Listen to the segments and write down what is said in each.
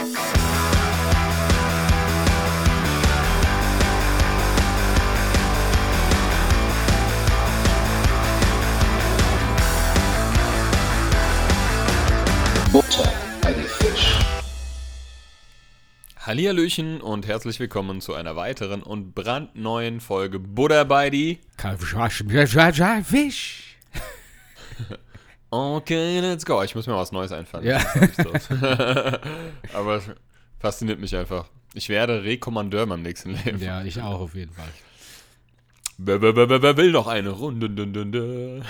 Butter bei die Fisch. Hallihallöchen und herzlich willkommen zu einer weiteren und brandneuen Folge Buddha bei die. Fisch. Okay, let's go. Ich muss mir was Neues einfallen. Ja. Aber fasziniert mich einfach. Ich werde Rekommandeur meinem nächsten Leben. Ja, ich auch auf jeden Fall. Wer, will noch eine Runde?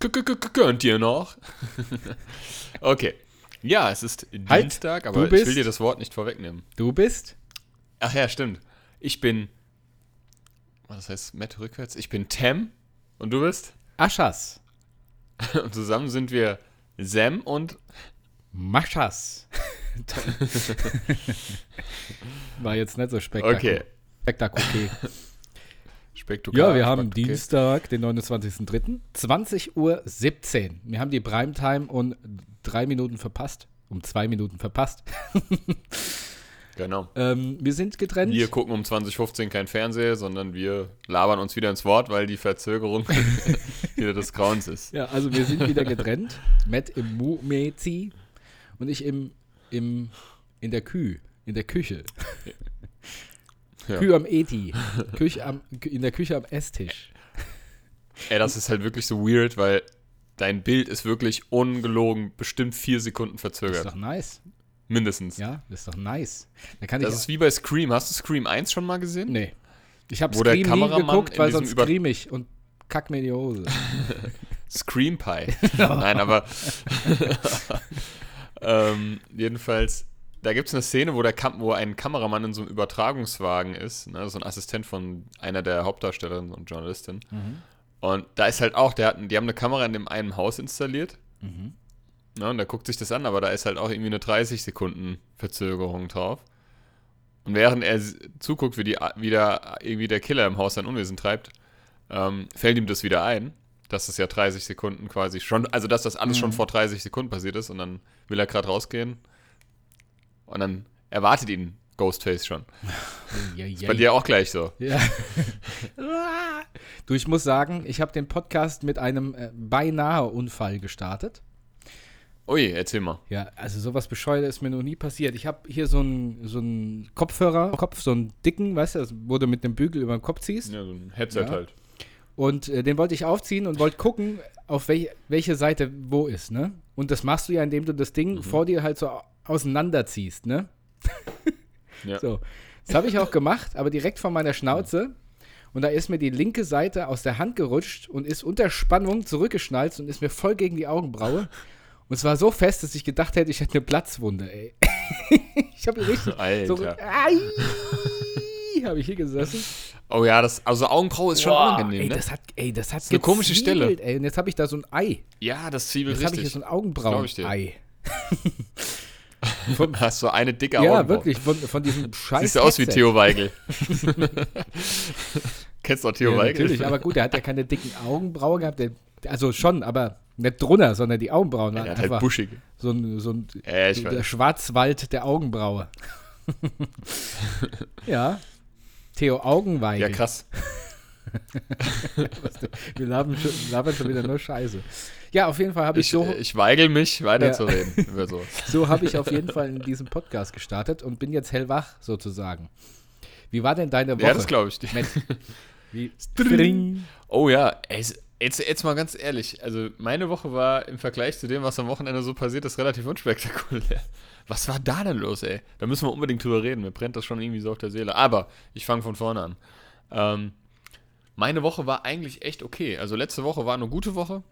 K- Könnt ihr noch? okay. Ja, es ist Halt, Dienstag, aber ich will dir das Wort nicht vorwegnehmen. Du bist? Ach ja, stimmt. Ich bin. Was heißt Matt rückwärts? Ich bin Tem und du bist? Aschas. Und zusammen sind wir Sam und. Maschas. War jetzt nicht so spektakulär. Okay. Spektakulär. Spektakulär. Ja, wir haben okay. Dienstag, den 29.03. 20.17 Uhr. Wir haben die Primetime um drei Minuten verpasst. Um zwei Minuten verpasst. Genau. Ähm, wir sind getrennt. Wir gucken um 2015 kein Fernseher, sondern wir labern uns wieder ins Wort, weil die Verzögerung wieder des Grauens ist. Ja, also wir sind wieder getrennt. Matt im Mumezi und ich im, im, in der Kühe, in der Küche. Ja. Kühe am Eti. Küche am, in der Küche am Esstisch. Ey, das ist halt wirklich so weird, weil dein Bild ist wirklich ungelogen bestimmt vier Sekunden Das ist verzögert. doch nice. Mindestens. Ja, das ist doch nice. Da kann Das ich. ist wie bei Scream. Hast du Scream 1 schon mal gesehen? nee. Ich habe Scream nie geguckt, weil sonst scream ich und kack mir in die Hose. Scream Pie. Nein, aber ähm, jedenfalls, da gibt es eine Szene, wo, der Kam wo ein Kameramann in so einem Übertragungswagen ist, ne, so ein Assistent von einer der Hauptdarstellerinnen und Journalistin. Und da ist halt auch, der hat, die haben eine Kamera in dem einen Haus installiert. Ne, und der guckt sich das an, aber da ist halt auch irgendwie eine 30 Sekunden Verzögerung drauf. Und während er zuguckt, wie, die, wie da irgendwie der Killer im Haus sein Unwesen treibt, ähm, fällt ihm das wieder ein, dass das ja 30 Sekunden quasi schon, also dass das alles schon vor 30 Sekunden passiert ist und dann will er gerade rausgehen und dann erwartet ihn Ghostface schon. Ja, ja, Bei dir auch gleich so. Ja. du, ich muss sagen, ich habe den Podcast mit einem äh, beinahe Unfall gestartet. Ui, erzähl mal. Ja, also sowas bescheuert ist mir noch nie passiert. Ich habe hier so einen so einen Kopfhörer, Kopf, so einen dicken, weißt du, wo du mit dem Bügel über den Kopf ziehst. Ja, so ein Headset Ja. halt. Und äh, den wollte ich aufziehen und wollte gucken, auf welch, welche Seite wo ist, ne? Und das machst du ja, indem du das Ding Mhm. vor dir halt so au- auseinanderziehst, ne? Ja. So. Das habe ich auch gemacht, aber direkt vor meiner Schnauze. Und da ist mir die linke Seite aus der Hand gerutscht und ist unter Spannung zurückgeschnalzt und ist mir voll gegen die Augenbraue. Und es war so fest, dass ich gedacht hätte, ich hätte eine Platzwunde, ey. ich habe richtig so, Alter. ai, habe ich hier gesessen. Oh ja, das, also Augenbraue ist schon Boah, unangenehm, ey, ne? das hat, ey, das hat eine komische Stelle. Ey, und jetzt habe ich da so ein Ei. ja, das zwiebelt Jetzt habe ich hier richtig. so ein. Augenbrauen-Ei. Hast so eine dicke Ja, Augenbraue. wirklich, von, von diesem scheiß Siehst du aus wie. Theo Weigel. Kennst du auch Theo Ja, Weigel? natürlich, aber gut, der hat ja keine dicken Augenbrauen gehabt. Der, also schon, aber nicht drunter, sondern die Augenbrauen Ja, hat einfach halt buschig. so ein, so ein Ja, der. Schwarzwald der Augenbraue. ja. Theo Augenweigel. Ja, krass. Wir labern schon, labern schon wieder nur Scheiße. Ja, auf jeden Fall habe ich, Ich, so, ich weigel mich, weiterzureden über so. so habe ich auf jeden Fall in diesem Podcast gestartet und bin jetzt hellwach sozusagen. Wie war denn deine Woche? Ja, das glaube ich. Matt? Wie? Oh ja, ey, jetzt, jetzt mal ganz ehrlich. Also, meine Woche war im Vergleich zu dem, was am Wochenende so passiert ist, relativ unspektakulär. Was war da denn los, ey? Da müssen wir unbedingt drüber reden. Mir brennt das schon irgendwie so auf der Seele. Aber ich fange von vorne an. Ähm, meine Woche war eigentlich echt okay. Also, letzte Woche war eine gute Woche.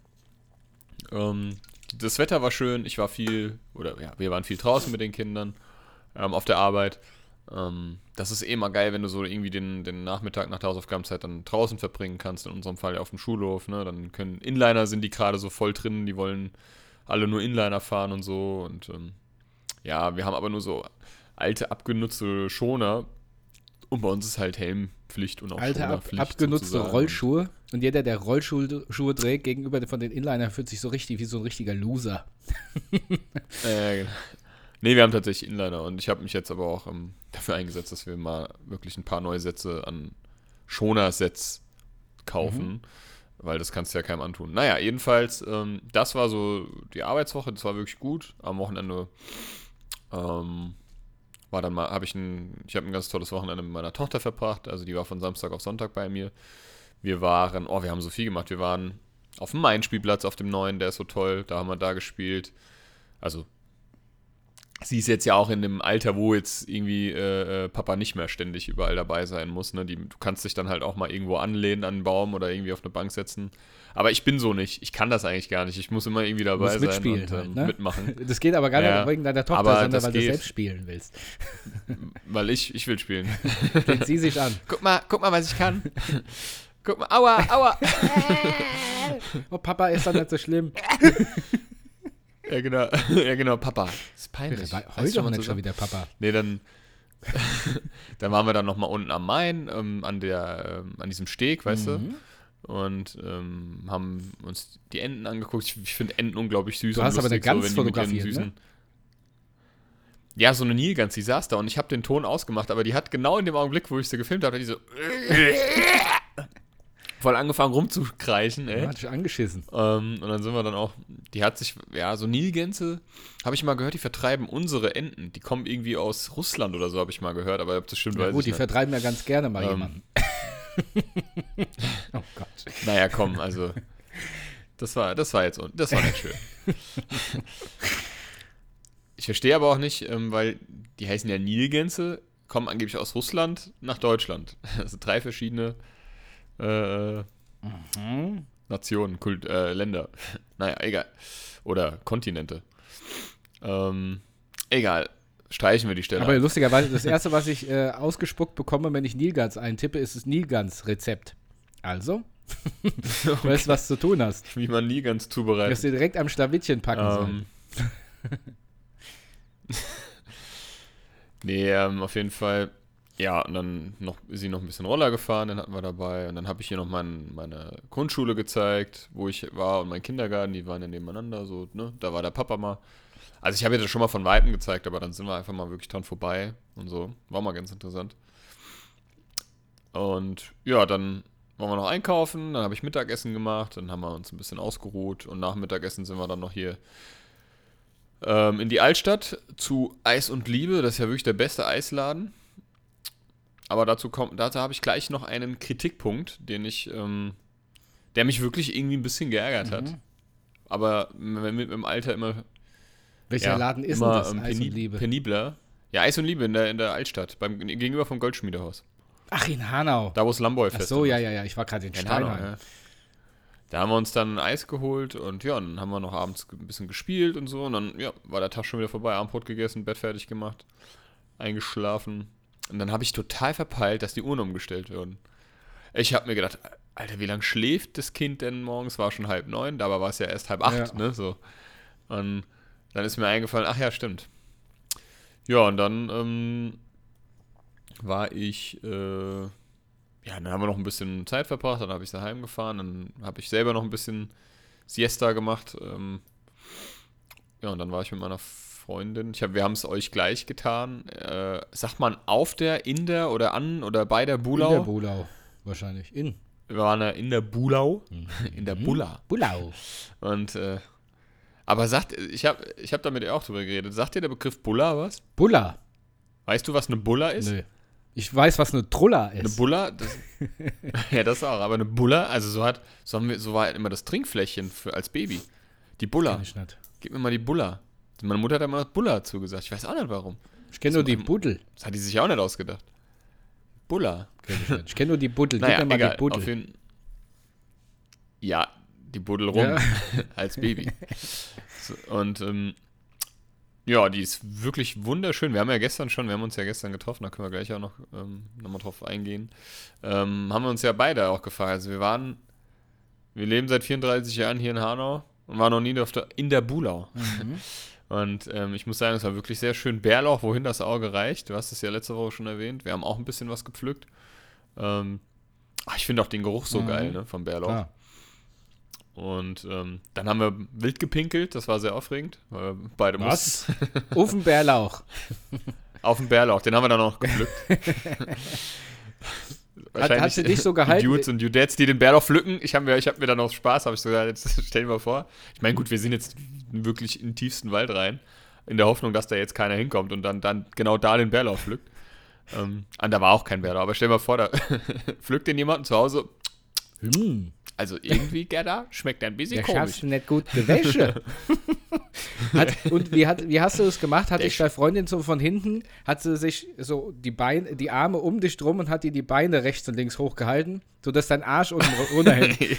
Ähm, das Wetter war schön. Ich war viel, oder ja, wir waren viel draußen mit den Kindern ähm, auf der Arbeit. Ähm, das ist eh mal geil, wenn du so irgendwie den, den Nachmittag nach der Hausaufgabenzeit dann draußen verbringen kannst, in unserem Fall auf dem Schulhof, ne? Dann können Inliner sind die gerade so voll drin, die wollen alle nur Inliner fahren und so. Und ähm, ja, wir haben aber nur so alte, abgenutzte Schoner. Und bei uns ist halt Helmpflicht und auch Alte, ab, Schonerpflicht abgenutzte sozusagen. Rollschuhe. Und jeder, der Rollschuhe Schuhe trägt, gegenüber von den Inlinern, fühlt sich so richtig wie so ein richtiger Loser. Äh, genau. Nee, wir haben tatsächlich Inliner und ich habe mich jetzt aber auch ähm, dafür eingesetzt, dass wir mal wirklich ein paar neue Sätze an Schoner-Sets kaufen, weil das kannst du ja keinem antun. Naja, jedenfalls, ähm, das war so die Arbeitswoche, das war wirklich gut. Am Wochenende ähm, war dann mal, habe ich ein, ich habe ein ganz tolles Wochenende mit meiner Tochter verbracht, also die war von Samstag auf Sonntag bei mir. Wir waren, oh, wir haben so viel gemacht, wir waren auf dem Main-Spielplatz, auf dem neuen, der ist so toll, da haben wir da gespielt. Also sie ist jetzt ja auch in dem Alter, wo jetzt irgendwie äh, äh, Papa nicht mehr ständig überall dabei sein muss. Ne? Die, du kannst dich dann halt auch mal irgendwo anlehnen an einen Baum oder irgendwie auf eine Bank setzen. Aber ich bin so nicht. Ich kann das eigentlich gar nicht. Ich muss immer irgendwie dabei sein mitspielen und halt, ähm, ne? mitmachen. Das geht aber gar Ja. nicht wegen deiner Tochter, Aber sondern weil du geht. selbst spielen willst. Weil ich, ich will spielen. Lehnt sie sich an. guck mal, guck mal, was ich kann. guck mal, aua, aua. Oh, Papa ist doch nicht so schlimm. Ja, genau. ja, genau, Papa. Das ist peinlich. Heul Weißt du, doch man nicht so schon wieder, Papa. Nee, dann, dann waren wir dann nochmal unten am Main, ähm, an, der, ähm, an diesem Steg, weißt Mhm. du? Und ähm, haben uns die Enten angeguckt. Ich, ich finde Enten unglaublich süß. Du und hast aber eine lustig, so, Gans ihren fotografiert, ne? Ja, so eine Nilgans, die saß da und ich habe den Ton ausgemacht, aber die hat genau in dem Augenblick, wo ich sie gefilmt habe, die so voll angefangen rumzukreischen, ey. Hat dich angeschissen. Ähm, und dann sind wir dann auch, die hat sich, ja, so Nilgänse, habe ich mal gehört, die vertreiben unsere Enten. Die kommen irgendwie aus Russland oder so, habe ich mal gehört, aber ob das stimmt, Ja, weiß gut, ich die nicht. vertreiben ja ganz gerne mal Ähm. jemanden. oh Gott. Naja, komm, also, das war, das war jetzt, das war nicht schön. Ich verstehe aber auch nicht, ähm, weil die heißen ja Nilgänse, kommen angeblich aus Russland nach Deutschland. Also drei verschiedene äh, Hm? Nationen, Kult, äh, Länder. naja, egal. Oder Kontinente. Ähm, egal. Streichen wir die Stelle. Aber lustigerweise, das erste, was ich äh, ausgespuckt bekomme, wenn ich Nilgans eintippe, ist das Nilgans-Rezept. Also, du weißt, was zu tun hast. wie man Du zubereitet. wirst dir direkt am Schlawittchen packen sollen. Ähm, nee, ähm, auf jeden Fall. Ja, und dann noch, ist sie noch ein bisschen Roller gefahren, den hatten wir dabei. Und dann habe ich ihr noch mein, meine Grundschule gezeigt, wo ich war und mein Kindergarten, die waren ja nebeneinander, so, ne? Da war der Papa mal. Also ich habe ihr das schon mal von Weitem gezeigt, aber dann sind wir einfach mal wirklich dran vorbei und so. War mal ganz interessant. Und ja, dann waren wir noch einkaufen, dann habe ich Mittagessen gemacht, dann haben wir uns ein bisschen ausgeruht und nach Mittagessen sind wir dann noch hier ähm, in die Altstadt zu Eis und Liebe. Das ist ja wirklich der beste Eisladen. Aber dazu kommt, dazu habe ich gleich noch einen Kritikpunkt, den ich, ähm, der mich wirklich irgendwie ein bisschen geärgert hat. Mhm. Aber mit, mit dem Alter immer, Welcher ja, Laden ist denn immer das? ähm, Eis und Liebe. penibler. Ja, Eis und Liebe in der, in der Altstadt, beim, gegenüber vom Goldschmiedehaus. Ach, in Hanau. Da, wo es Lamboy Ach fest so, ja, ja, ja. Ich war gerade in in Hanau, Steinheim. ja. Da haben wir uns dann Eis geholt und ja, dann haben wir noch abends ein bisschen gespielt und so. Und dann ja, war der Tag schon wieder vorbei, Abendbrot gegessen, Bett fertig gemacht, eingeschlafen. Und dann habe ich total verpeilt, dass die Uhren umgestellt wurden. Ich habe mir gedacht, Alter, wie lange schläft das Kind denn morgens? War schon halb neun, dabei war es ja erst halb acht, Ja. ne? So. Und dann ist mir eingefallen, ach ja, stimmt. Ja, und dann ähm, war ich, äh, ja, dann haben wir noch ein bisschen Zeit verbracht, dann habe ich daheim gefahren, dann habe ich selber noch ein bisschen Siesta gemacht. Ähm, ja, und dann war ich mit meiner Freundin. Ich hab, wir haben es euch gleich getan. Äh, sagt man auf der, in der oder an oder bei der Bulau? In der Bulau. Wahrscheinlich. In. wir waren ja in der Bulau, in der Bulla. Bulau. Und, äh, aber sagt, ich habe ich hab damit auch drüber geredet. Sagt dir der Begriff Bulla was? Bulla. Weißt du, was eine Bulla ist? Nö. Ich weiß, was eine Trulla Eine ist. Bulla, das, ja, das auch, aber eine Bulla, also so hat, so haben wir, so war halt immer das Trinkfläschchen für, als Baby. Die Bulla. Gib mir mal die Bulla. Meine Mutter hat immer Bulla zugesagt. Ich weiß auch nicht warum. Ich kenne nur die Buddel. Das hat die sich auch nicht ausgedacht. Bulla. Ich kenne nur die Buddel. Naja, Gib mir mal egal. die Buddel. Auf jeden ja, die Buddel rum Ja. als Baby. So, und ähm, ja, die ist wirklich wunderschön. Wir haben ja gestern schon, wir haben uns ja gestern getroffen, da können wir gleich auch noch ähm, nochmal drauf eingehen. Ähm, haben wir uns ja beide auch gefragt. Also wir waren, wir leben seit 34 Jahren hier in Hanau und waren noch nie auf der, in der Bulau. Mhm. Und ähm, ich muss sagen, es war wirklich sehr schön. Bärlauch, wohin das Auge reicht. Du hast es ja letzte Woche schon erwähnt. Wir haben auch ein bisschen was gepflückt. Ähm, ach, ich finde auch den Geruch so Mhm. geil, ne, vom Bärlauch. Ah. Und ähm, dann haben wir wild gepinkelt. Das war sehr aufregend. Weil wir beide Was? mussten Ofenbärlauch. auf den Bärlauch. Den haben wir dann auch gepflückt. Hat, hat sie dich so die gehalten? Dudes und Dudettes, die den Bärlauch pflücken. Ich habe mir, ich hab mir dann auch Spaß, habe ich so gesagt, jetzt stell dir mal vor. Ich meine, gut, wir sind jetzt wirklich in den tiefsten Wald rein, in der Hoffnung, dass da jetzt keiner hinkommt und dann, dann genau da den Bärlauch pflückt. Ähm, und da war auch kein Bärlauch, aber stell dir mal vor, da pflückt den jemand zu Hause. Hm, Also irgendwie, Gerda, schmeckt ein bisschen der komisch. schaffst du nicht gut Wäsche. hat, und wie, hat, wie hast du das gemacht? Hat dich deine Freundin so von hinten, hat sie sich so die Beine, die Arme um dich drum und hat dir die Beine rechts und links hochgehalten, sodass dein Arsch unten runterhängt.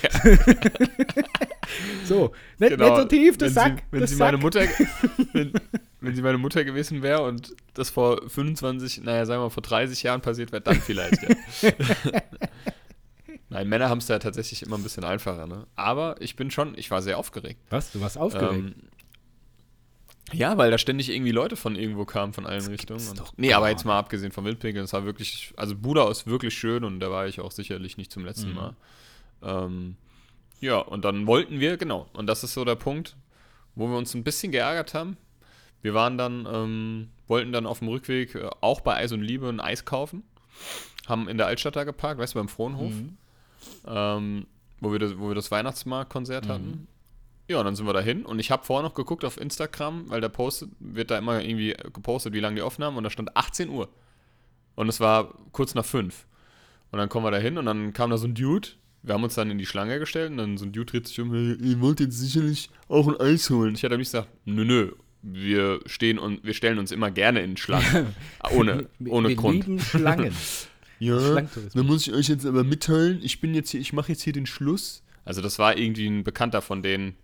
So, nicht, genau. nicht so tief, der wenn Sack. Sie, wenn, der sie Sack. meine Mutter, wenn, wenn sie meine Mutter gewesen wäre und das vor 25, naja, sagen wir mal vor 30 Jahren passiert wäre, dann vielleicht, ja. Nein, Männer haben es ja tatsächlich immer ein bisschen einfacher, ne? Aber ich bin schon, ich war sehr aufgeregt. Was? Du warst aufgeregt? Ähm, ja, weil da ständig irgendwie Leute von irgendwo kamen, von allen Richtungen. gibt's Und, doch nee, aber jetzt mal abgesehen vom Wildpinkeln, es war wirklich, also Buda ist wirklich schön und da war ich auch sicherlich nicht zum letzten Mhm. Mal. Ähm, ja, und dann wollten wir, genau, und das ist so der Punkt, wo wir uns ein bisschen geärgert haben. Wir waren dann, ähm, wollten dann auf dem Rückweg äh, auch bei Eis und Liebe ein Eis kaufen. Haben in der Altstadt da geparkt, weißt du, beim Frohnhof, Mhm. Ähm, wo, wir das, wo wir das Weihnachtsmarktkonzert Mhm. hatten. Ja, und dann sind wir dahin und ich habe vorher noch geguckt auf Instagram, weil da postet, wird da immer irgendwie gepostet, wie lange die Aufnahmen und da stand 18 Uhr. Und es war kurz nach 5. Und dann kommen wir da hin und dann kam da so ein Dude. Wir haben uns dann in die Schlange gestellt und dann so ein Dude dreht sich um, "Hey, ihr wollt jetzt sicherlich auch ein Eis holen. Ich hatte nämlich gesagt, nö, nö, wir stehen und wir stellen uns immer gerne in Schlangen. ohne Wir- ohne wir Grund. lieben Schlangen. Ja, dann muss ich euch jetzt aber mitteilen, ich bin jetzt hier, ich mache jetzt hier den Schluss. Also das war irgendwie ein Bekannter von den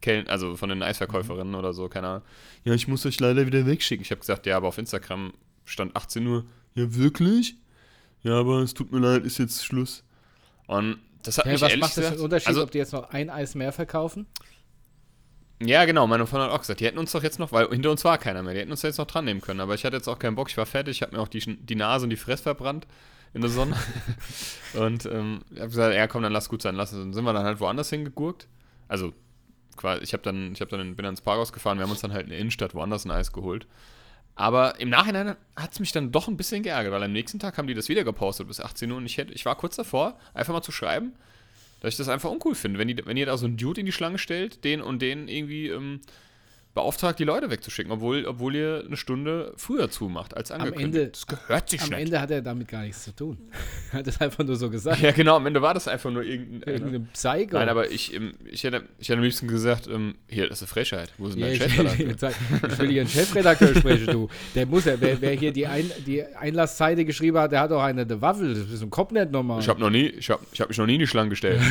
Kellen, also von den Eisverkäuferinnen oder so, keine Ahnung. Ja, ich muss euch leider wieder wegschicken. Ich habe gesagt, ja, aber auf Instagram stand 18 Uhr. Ja, wirklich? Ja, aber es tut mir leid, ist jetzt Schluss. Und das hat Ja, mich was ehrlich macht das für einen Unterschied, also, ob die jetzt noch ein Eis mehr verkaufen? Ja, genau, meine Freundin hat auch gesagt, die hätten uns doch jetzt noch, weil hinter uns war keiner mehr, die hätten uns jetzt noch dran nehmen können. Aber ich hatte jetzt auch keinen Bock, ich war fertig, ich habe mir auch die, die Nase und die Fresse verbrannt in der Sonne. und ähm, ich habe gesagt, ja komm, dann lass gut sein, lass es. Dann sind wir dann halt woanders hingegurkt. Also, quasi, ich habe dann, ich hab dann in, bin dann ins Parkhaus gefahren, wir haben uns dann halt in der Innenstadt woanders ein Eis geholt. Aber im Nachhinein hat es mich dann doch ein bisschen geärgert, weil am nächsten Tag haben die das wieder gepostet bis 18 Uhr und ich, hätte, ich war kurz davor, einfach mal zu schreiben, dass ich das einfach uncool finde. Wenn, die, wenn ihr da so einen Dude in die Schlange stellt, den und den irgendwie ähm, beauftragt, die Leute wegzuschicken, obwohl, obwohl ihr eine Stunde früher zumacht als angekündigt. Ende- das gehört sich Am nicht. Ende hat er damit gar nichts zu tun. Er hat es einfach nur so gesagt. Ja, genau, am Ende war das einfach nur irgendein. Irgendein Psycho. Nein, aber ich, ähm, ich, hätte, ich hätte am liebsten gesagt, ähm, hier, das ist eine Frechheit. Wo ist denn Ja, dein ich, Chefredakteur? ich, will hier einen Chefredakteur sprechen, du. Der muss ja, wer, wer hier die, Ein, die Einlassseite geschrieben hat, der hat doch eine de Waffel. Das ist ein Kopf nicht normal. Ich habe noch nie, ich habe ich hab mich noch nie in die Schlange gestellt.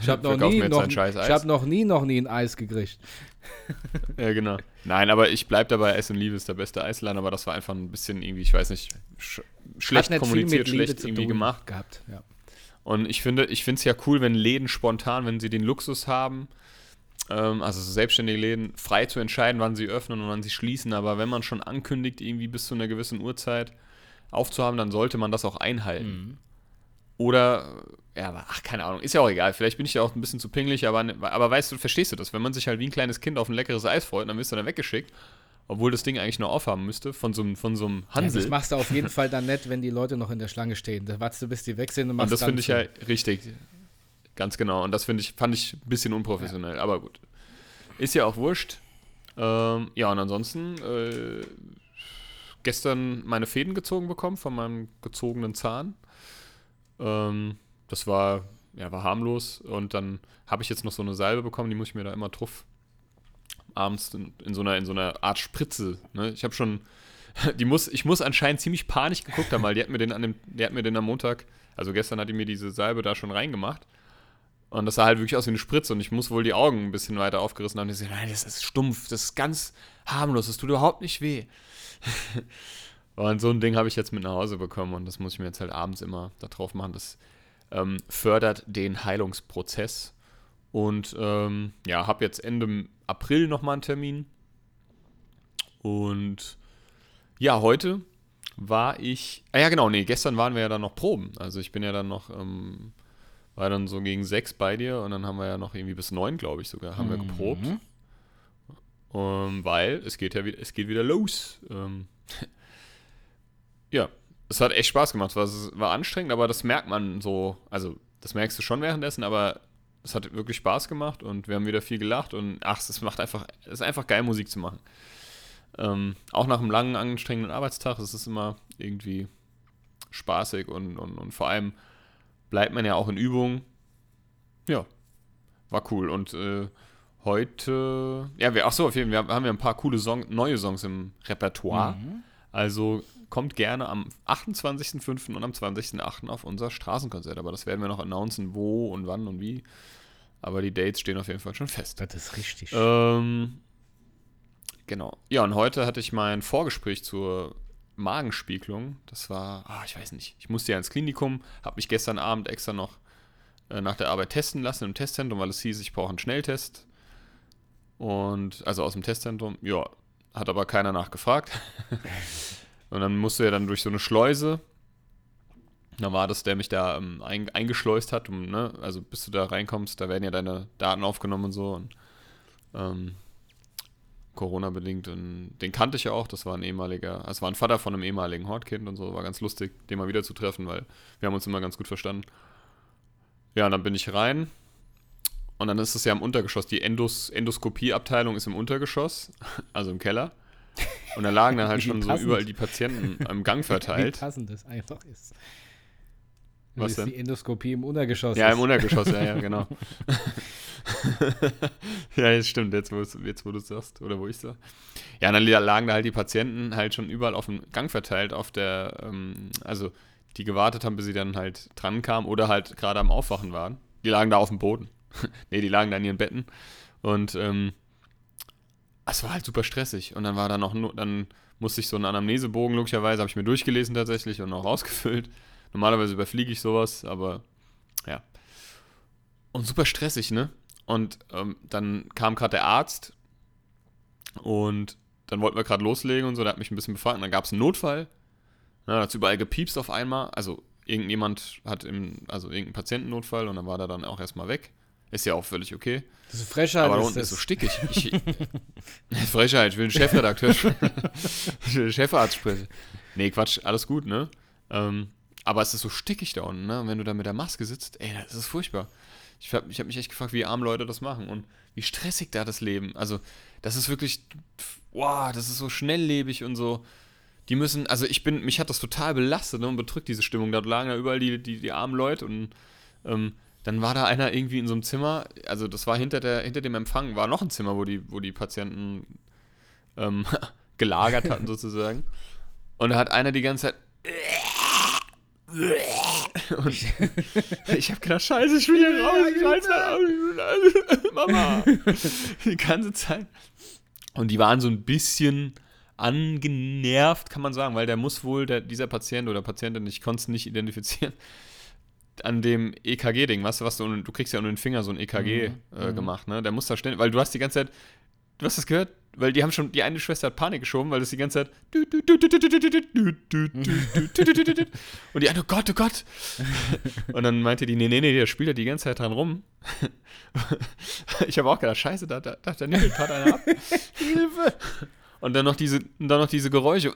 Ich habe noch, nie noch, ich hab noch nie noch nie ein Eis gekriegt. Ja, genau. Nein, aber ich bleib dabei, Essen Liebe ist der beste Eisladen, aber das war einfach ein bisschen irgendwie, ich weiß nicht, sch schlecht kommuniziert, schlecht irgendwie gemacht. gehabt. Ja. Und ich finde, ich finde es ja cool, wenn Läden spontan, wenn sie den Luxus haben, ähm, also so selbstständige Läden, frei zu entscheiden, wann sie öffnen und wann sie schließen. Aber wenn man schon ankündigt, irgendwie bis zu einer gewissen Uhrzeit aufzuhaben, dann sollte man das auch einhalten. Mhm. Oder, ja, aber, ach, keine Ahnung, ist ja auch egal. Vielleicht bin ich ja auch ein bisschen zu pingelig, aber, aber weißt du, verstehst du das? Wenn man sich halt wie ein kleines Kind auf ein leckeres Eis freut, dann wirst du dann weggeschickt, obwohl das Ding eigentlich nur aufhaben müsste von so, einem- von so einem Ja, Hansel. das machst du auf jeden Fall dann nicht, wenn die Leute noch in der Schlange stehen. Da wartest du, bis die weg sind und Und machst das dann finde ich ja richtig. Ganz genau. Und das finde ich, fand ich ein bisschen unprofessionell, aber gut. Ist ja auch wurscht. Ähm, ja, und ansonsten äh, gestern meine Fäden gezogen bekommen von meinem gezogenen Zahn. Ähm, das war, ja, war harmlos. Und dann habe ich jetzt noch so eine Salbe bekommen, die muss ich mir da immer drauf abends in, in, so, einer, in so einer Art Spritze. Ne? Ich habe schon, die muss, ich muss anscheinend ziemlich panisch geguckt haben, weil die hat mir den an dem, die hat mir den am Montag, also gestern hat die mir diese Salbe da schon reingemacht. Und das sah halt wirklich aus wie eine Spritze und ich muss wohl die Augen ein bisschen weiter aufgerissen haben. Und ich so, nein, das ist stumpf, das ist ganz harmlos, das tut überhaupt nicht weh. und so ein Ding habe ich jetzt mit nach Hause bekommen und das muss ich mir jetzt halt abends immer da drauf machen. Das ähm, fördert den Heilungsprozess Und ähm, ja, habe jetzt Ende April nochmal einen Termin. Und ja, heute war ich. Ah ja, genau, nee, gestern waren wir ja dann noch Proben. Also ich bin ja dann noch, ähm, war dann so gegen sechs bei dir und dann haben wir ja noch irgendwie bis neun, glaube ich sogar, haben wir geprobt. Mhm. Ähm, weil es geht ja wieder, es geht wieder los. Ähm, ja, es hat echt Spaß gemacht. Es war, war anstrengend, aber das merkt man so. Also, das merkst du schon währenddessen, aber es hat wirklich Spaß gemacht und wir haben wieder viel gelacht und ach, es macht einfach, es ist einfach geil, Musik zu machen. Ähm, auch nach einem langen, anstrengenden Arbeitstag ist es immer irgendwie spaßig und, und, und vor allem bleibt man ja auch in Übung. Ja, war cool. Und äh, heute, ja, wir, ach so, auf jeden Fall, wir haben ja ein paar coole Song, neue Songs im Repertoire. Mhm. Also kommt gerne am 28.05. und am 20.08. auf unser Straßenkonzert. Aber das werden wir noch announcen, wo und wann und wie. Aber die Dates stehen auf jeden Fall schon fest. Das ist richtig. Ähm, genau. Ja, und heute hatte ich mein Vorgespräch zur Magenspiegelung. Das war, ah, ich weiß nicht, ich musste ja ins Klinikum, habe mich gestern Abend extra noch äh, nach der Arbeit testen lassen im Testzentrum, weil es hieß, ich brauche einen Schnelltest. Und, also aus dem Testzentrum, ja, hat aber keiner nachgefragt. und dann musste er dann durch so eine Schleuse. Da war das, der mich da ähm, ein, eingeschleust hat, um, ne, also bis du da reinkommst, da werden ja deine Daten aufgenommen und so. Und ähm, Corona-bedingt. Und den kannte ich ja auch, das war ein ehemaliger, also war ein Vater von einem ehemaligen Hortkind und so, war ganz lustig, den mal wieder zu treffen, weil wir haben uns immer ganz gut verstanden. Ja, und dann bin ich rein. Und dann ist es ja im Untergeschoss. Die Endos Endoskopieabteilung ist im Untergeschoss, also im Keller. Und da lagen dann halt Wie schon so überall die Patienten am Gang Wie verteilt. passend das einfach ist. Was das ist denn? die Endoskopie im Untergeschoss. Ja, ist. im Untergeschoss, ja, ja, genau. ja, das stimmt, jetzt wo, jetzt wo du es sagst, oder wo ich sag. Ja, und dann lagen da halt die Patienten halt schon überall auf dem Gang verteilt, auf der, ähm, also die gewartet haben, bis sie dann halt dran kamen oder halt gerade am Aufwachen waren. Die lagen da auf dem Boden. nee, die lagen da in ihren Betten. Und ähm, es war halt super stressig. Und dann war da noch, dann musste ich so einen Anamnesebogen, logischerweise, habe ich mir durchgelesen tatsächlich und auch rausgefüllt. Normalerweise überfliege ich sowas, aber ja. Und super stressig, ne? Und ähm, dann kam gerade der Arzt und dann wollten wir gerade loslegen und so, der hat mich ein bisschen befragt und dann gab es einen Notfall. Da hat überall gepiepst auf einmal. Also irgendjemand hat im, also irgendeinen Patientennotfall und dann war der dann auch erstmal weg. Ist ja auch völlig okay. Das ist Frechheit. Aber da unten ist so stickig. Ich, Frechheit, ich will den Chefredakteur ich will den Chefarzt sprechen. Nee, Quatsch, alles gut, ne? Ähm, aber es ist so stickig da unten, ne? Und wenn du da mit der Maske sitzt, ey, das ist furchtbar. Ich habe ich hab mich echt gefragt, wie arme Leute das machen und wie stressig da das Leben. Also, das ist wirklich, wow, das ist so schnelllebig und so. Die müssen, also ich bin, mich hat das total belastet ne, und bedrückt diese Stimmung. Da lagen ja überall die, die, die armen Leute und ähm, dann war da einer irgendwie in so einem Zimmer, also das war hinter, der, hinter dem Empfang, war noch ein Zimmer, wo die, wo die Patienten ähm, gelagert hatten sozusagen. Und da hat einer die ganze Zeit und ich habe gedacht, scheiße, ich will hier raus, scheiße, Mama. Die ganze Zeit. Und die waren so ein bisschen angenervt, kann man sagen, weil der muss wohl, der, dieser Patient oder Patientin, ich konnte es nicht identifizieren, an dem EKG-Ding, weißt du, was du, du kriegst ja unter den Finger so ein EKG äh, gemacht, ne? Der muss da ständig, weil du hast die ganze Zeit, du hast das gehört, weil die haben schon, die eine Schwester hat Panik geschoben, weil das die ganze Zeit und die eine, oh Gott, oh Gott. Und dann meinte die, nee, nee, nee, der spielt ja die ganze Zeit dran rum. Ich habe auch gedacht, scheiße, da, da, da, da nippelt gerade einer ab. Hilfe! Und dann noch diese, und dann noch diese Geräusche.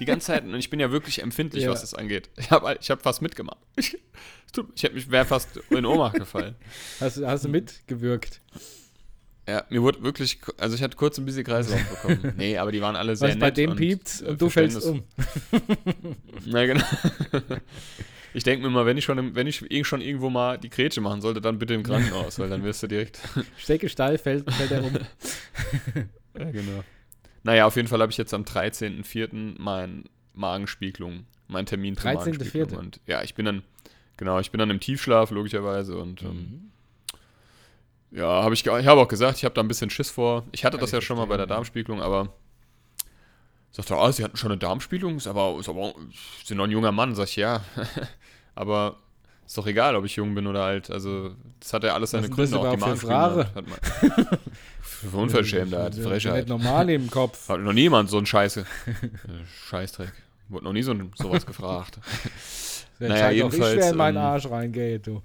Die ganze Zeit. Und ich bin ja wirklich empfindlich, Ja. was das angeht. Ich habe ich hab fast mitgemacht. Ich, ich hätte mich wäre fast in Ohnmacht gefallen. Hast, du- hast du mitgewirkt? Ja, mir wurde wirklich, also ich hatte kurz ein bisschen Kreislauf bekommen. Nee, aber die waren alle sehr Was nett. bei dem und, piept äh, und du fällst um. Na genau. Ich denke mir mal, wenn ich schon, wenn ich eh schon irgendwo mal die Grätsche machen sollte, dann bitte im Krankenhaus, weil dann wirst du direkt. Stecke steil, fällt, fällt er um. Ja, genau. Naja, auf jeden Fall habe ich jetzt am 13.04. mein Magenspiegelung, mein Termin zur 13.04.. Magenspiegelung. Und ja, ich bin dann, genau, ich bin dann im Tiefschlaf, logischerweise. Und Mhm. ähm, ja, habe ich, ich habe auch gesagt, ich habe da ein bisschen Schiss vor. Ich hatte Kann das ich ja schon mal bei der. Darmspiegelung, aber sagte, ah, sie hatten schon eine Darmspiegelung, ist aber, ist aber, Sie sind noch ein junger Mann, sag ich, ja. aber Ist doch egal, ob ich jung bin oder alt. Also, das hat ja alles seine Gründe. Auch die Für Unverschämtheit, Nicht Frechheit. normal im Kopf. Hat noch niemand so einen Scheiße. Scheißdreck. Wurde noch nie so ein, sowas gefragt. Der Naja, auch ich, wer jedenfalls, in meinen ähm, Arsch reingeht, du.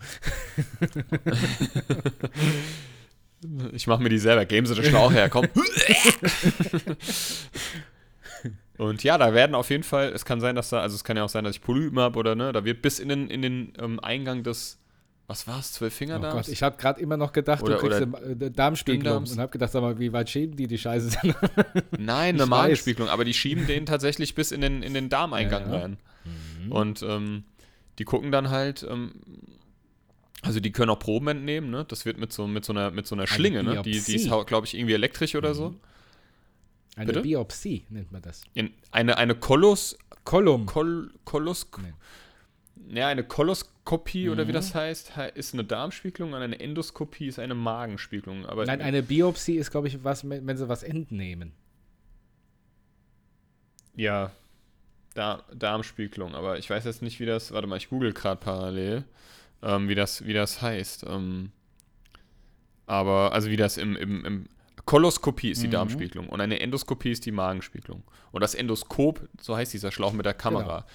Ich mach mir die selber. Geben Sie den Schlauch her, komm. Und ja, da werden auf jeden Fall, es kann sein, dass da, also es kann ja auch sein, dass ich Polypen habe oder ne, da wird bis in den, in den ähm, Eingang des, was war es, zwölf Oh Finger Gott, ich habe gerade immer noch gedacht, Oder- du kriegst eine äh, Darmspiegelung und habe gedacht, sag mal, wie weit schieben die die Scheiße? Nein, eine. Magenspiegelung, aber die schieben den tatsächlich bis in den, in den Darmeingang Ja, ja. rein. Und ähm, die gucken dann halt, ähm, also die können auch Proben entnehmen, ne? Das wird mit so, mit so einer, mit so einer Schlinge, ne? Die, die ist, glaube ich, irgendwie elektrisch oder so. Eine Bitte? Biopsie nennt man das. In, eine, eine Kolos, Kolum. Kol, Kolos, Nee. ja, eine Koloskopie oder wie Mhm. das heißt, he- ist eine Darmspiegelung und eine Endoskopie ist eine Magenspiegelung. Aber Nein, eine Biopsie ist, glaube ich, was, wenn sie was entnehmen. Ja, Dar Darmspiegelung, aber ich weiß jetzt nicht, wie das, warte mal, ich google gerade parallel, ähm, wie, das, wie das heißt. Ähm, aber, also wie das im, im, im Koloskopie ist die Mhm. Darmspiegelung und eine Endoskopie ist die Magenspiegelung. Und das Endoskop, so heißt dieser Schlauch mit der Kamera.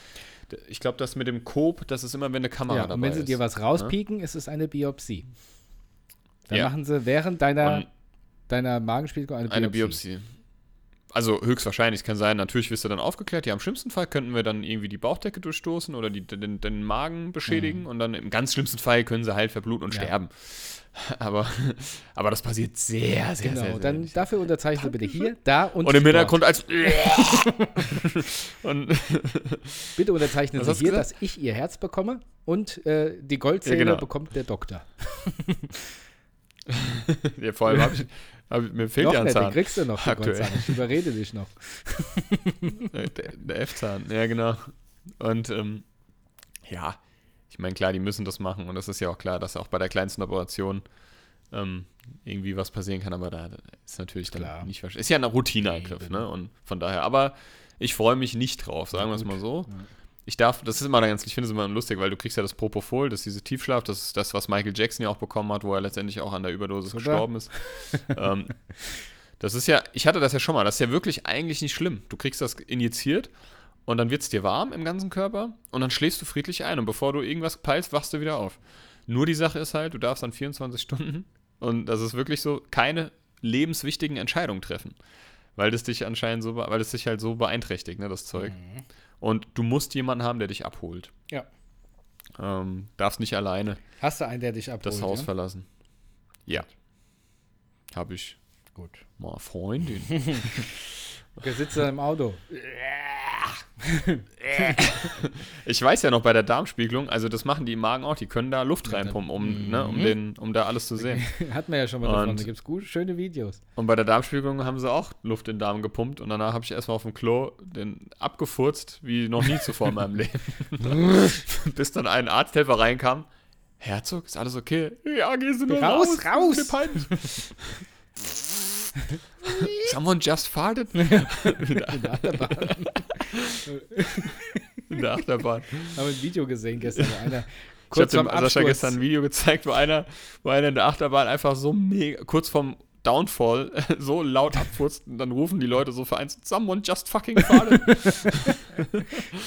D- Ich glaube, das mit dem Kop, das ist immer, wenn eine Kamera Ja, dabei und wenn sie ist. dir was rauspieken, ist es eine Biopsie. Dann Ja. machen sie während deiner, Und deiner Magenspiegelung eine Biopsie. Eine Biopsie. Also höchstwahrscheinlich, es kann sein, natürlich wirst du dann aufgeklärt. Ja, im schlimmsten Fall könnten wir dann irgendwie die Bauchdecke durchstoßen oder die, den, den Magen beschädigen und dann im ganz schlimmsten Fall können sie halt verbluten und Mhm. Ja. sterben. Aber, aber das passiert sehr, sehr, Genau, sehr, sehr dann wenig. dafür unterzeichnen sie bitte hier, da und Und im. Hintergrund als und Bitte unterzeichnen Sie hier, gesagt? dass ich Ihr Herz bekomme und äh, die Goldzähne Ja, genau. bekommt der Doktor. ja, vor allem hab ich, ich- mir fehlt noch ja ein nicht, den Zahn. kriegst du noch, Aktuell. Goldzahn. Ich überrede dich noch. Der, der F-Zahn, ja genau. Und ähm, ja, ich meine, klar, die müssen das machen und das ist ja auch klar, dass auch bei der kleinsten Operation ähm, irgendwie was passieren kann, aber da ist natürlich dann Klar. nicht wahrscheinlich. Ist ja ein Routineeingriff, ne? Und von daher, aber ich freue mich nicht drauf, sagen wir es mal so. Ja. Ich darf, das ist immer ganz, ich finde es immer lustig, weil du kriegst ja das Propofol, das ist diese Tiefschlaf, das ist das, was Michael Jackson ja auch bekommen hat, wo er letztendlich auch an der Überdosis Super. gestorben ist. ähm, das ist ja, ich hatte das ja schon mal, das ist ja wirklich eigentlich nicht schlimm. Du kriegst das injiziert und dann wird es dir warm im ganzen Körper und dann schläfst du friedlich ein und bevor du irgendwas peilst, wachst du wieder auf. Nur die Sache ist halt, du darfst dann 24 Stunden und das ist wirklich so, keine lebenswichtigen Entscheidungen treffen. Weil das dich anscheinend so, weil es dich halt so beeinträchtigt, ne, das Zeug. Und du musst jemanden haben, der dich abholt. Ja. Ähm, darfst nicht alleine Hast du einen, der dich abholt? das Haus ja? verlassen. Ja. Habe ich Gut. mal Freundin. Okay, sitzt im Auto. Ich weiß ja noch bei der Darmspiegelung, also das machen die im Magen auch, die können da Luft reinpumpen, um, ne, um, Mhm. den, um da alles zu sehen. Hatten wir ja schon mal davon. Und- Da gibt es gut, schöne Videos. Und bei der Darmspiegelung haben sie auch Luft in den Darm gepumpt und danach habe ich erstmal auf dem Klo den abgefurzt, wie noch nie zuvor in meinem Leben. Bis dann ein Arzthelfer reinkam. Herzog, ist alles okay? Ja, gehst du nur Raus, raus. raus. Someone just farted? In der Achterbahn. In der Achterbahn. Haben wir ein Video gesehen gestern, wo einer Ich habe kurz dem vorm Sascha gestern ein Video gezeigt, wo einer, wo einer in der Achterbahn einfach so mega, kurz vorm Downfall so laut abfurzt und dann rufen die Leute so vereinzelt, someone just fucking farted.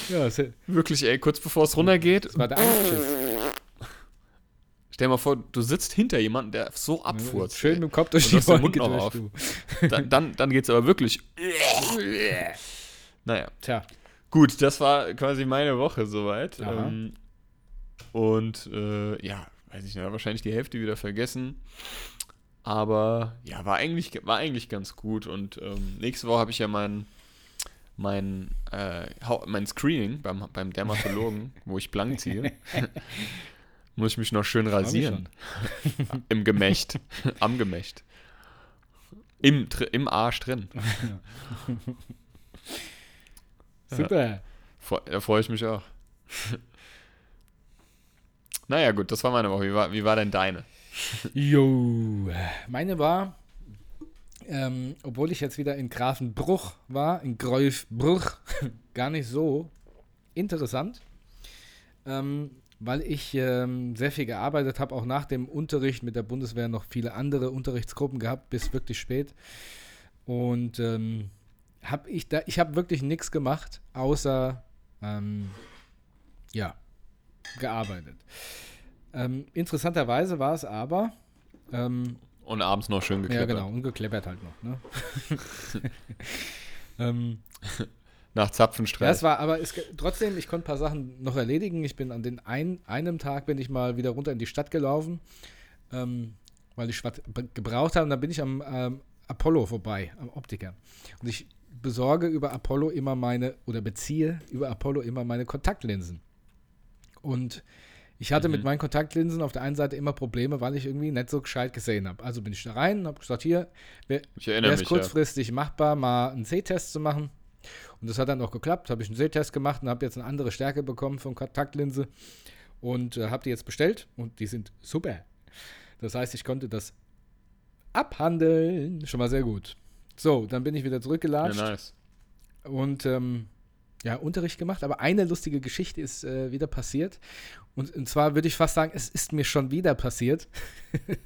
ja, das Wirklich, ey, kurz bevor es runtergeht, war der Einschiff. Stell dir mal vor, du sitzt hinter jemandem, der so abfurzt. Schön mit dem Kopf durch Und die Mund noch auf. Dann, dann, dann geht's aber wirklich. naja. Tja, Gut, das war quasi meine Woche soweit. Ähm, und äh, ja, weiß ich nicht, wahrscheinlich die Hälfte wieder vergessen. Aber ja, war eigentlich, war eigentlich ganz gut. Und ähm, nächste Woche habe ich ja mein, mein, äh, mein Screening beim, beim Dermatologen, wo ich blank ziehe. Muss ich mich noch schön rasieren. Im Gemächt. Am Gemächt. Im, Im Arsch drin. super. Da freue ich mich auch. naja, gut, das war meine Woche. Wie war, wie war denn deine? Jo. Meine war, ähm, obwohl ich jetzt wieder in Grafenbruch war, in Greufbruch, gar nicht so interessant. Ähm, weil ich ähm, sehr viel gearbeitet habe, auch nach dem Unterricht mit der Bundeswehr noch viele andere Unterrichtsgruppen gehabt, bis wirklich spät. Und ähm, habe ich da, ich habe wirklich nichts gemacht, außer ähm, ja, gearbeitet. Ähm, interessanterweise war es aber. Ähm, Und abends noch schön ja, geklettert. genau, und gekleppert halt noch. Ne? Nach ja, Zapfenstreit. es war, aber es, trotzdem, ich konnte ein paar Sachen noch erledigen. Ich bin an den ein, einem Tag bin ich mal wieder runter in die Stadt gelaufen, ähm, weil ich was gebraucht habe. Und dann bin ich am ähm, Apollo vorbei, am Optiker. Und ich besorge über Apollo immer meine, oder beziehe über Apollo immer meine Kontaktlinsen. Und ich hatte mit meinen Kontaktlinsen auf der einen Seite immer Probleme, weil ich irgendwie nicht so gescheit gesehen habe. Also bin ich da rein und habe gesagt, hier, wäre es mich, ja. kurzfristig machbar, mal einen C-Test zu machen. Und das hat dann auch geklappt. Habe ich einen C-Test gemacht und habe jetzt eine andere Stärke bekommen von Kontaktlinse und äh, habe die jetzt bestellt und die sind super. Das heißt, ich konnte das abhandeln. Schon mal sehr gut. So, dann bin ich wieder Ja, zurückgelatscht nice. und ähm, ja, Unterricht gemacht. Aber eine lustige Geschichte ist äh, wieder passiert. Und, und zwar würde ich fast sagen, es ist mir schon wieder passiert.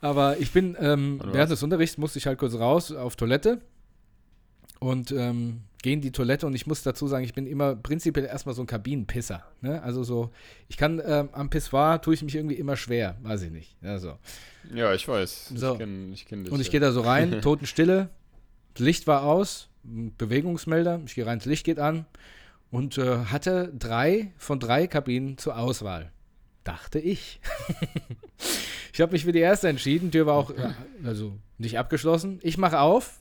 aber ich bin, ähm, während des Unterrichts musste ich halt kurz raus auf Toilette und ähm, gehe in die Toilette und ich muss dazu sagen, ich bin immer prinzipiell erstmal so ein Kabinenpisser. Ne? Also so, ich kann ähm, am Pissoir tue ich mich irgendwie immer schwer, weiß ich nicht. Also. Ja, ich weiß. So. Ich kenne ich kenn. Und ich ja. gehe da so rein, Totenstille, das Licht war aus, Bewegungsmelder, ich gehe rein, das Licht geht an und äh, hatte drei von drei Kabinen zur Auswahl. Dachte ich. ich habe mich für die erste entschieden, Tür war auch äh, also nicht abgeschlossen. Ich mache auf.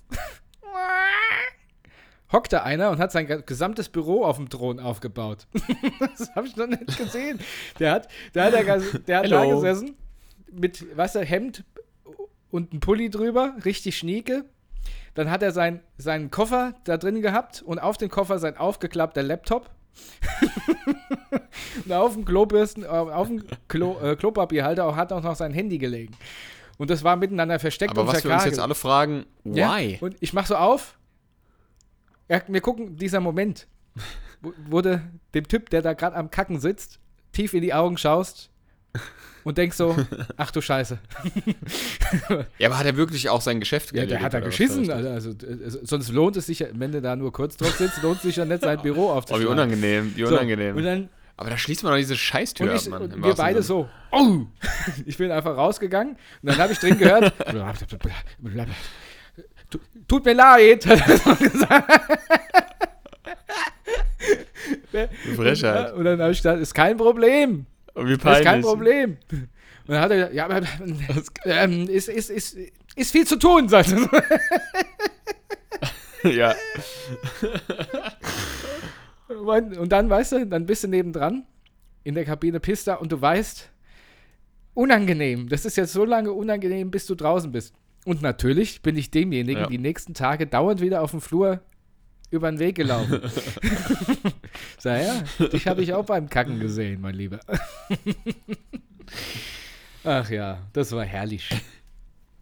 Hockte einer und hat sein ge- gesamtes Büro auf dem Thron aufgebaut. das habe ich noch nicht gesehen. Der hat, der hat, da der hat da gesessen mit, weißt du, Hemd und ein Pulli drüber, richtig schnieke. Dann hat er sein, seinen Koffer da drin gehabt und auf den Koffer sein aufgeklappter Laptop. und auf dem Klobürsten, auf dem Klo, äh, Klopapierhalter hat auch noch sein Handy gelegen. Und das war miteinander versteckt Aber und was wir uns jetzt alle fragen, Ja, why? Und ich mach so auf. Ja, wir gucken, dieser Moment, du dem Typ, der da gerade am Kacken sitzt, tief in die Augen schaust und denkst so, ach du Scheiße. Ja, aber hat er wirklich auch sein Geschäft Ja, der erledigt, hat da geschissen. Also, also, sonst lohnt es sich ja, wenn du da nur kurz drauf sitzt, lohnt es sich ja nicht, sein Büro das? Oh, wie aufzuschlagen. unangenehm, wie So, unangenehm. und dann aber da schließt man doch diese Scheißtür und ab, ich, Mann. und wir beide Sinne. so, oh! Ich bin einfach rausgegangen und dann habe ich drin gehört, "Tu- tut mir leid, hat er so gesagt. Frechheit. Und dann habe ich gesagt, ist kein Problem. Und wie ist peinlich. kein Problem. Und dann hat er gesagt, ja, aber ähm, ist, ist, ist, ist viel zu tun, sagt er. ja. Und und dann, weißt du, dann bist du nebendran in der Kabine Pista und du weißt, unangenehm. Das ist jetzt so lange unangenehm, bis du draußen bist. Und natürlich bin ich demjenigen Ja. die nächsten Tage dauernd wieder auf dem Flur über den Weg gelaufen. Sag ja, dich habe ich auch beim Kacken gesehen, mein Lieber. Ach ja, das war herrlich.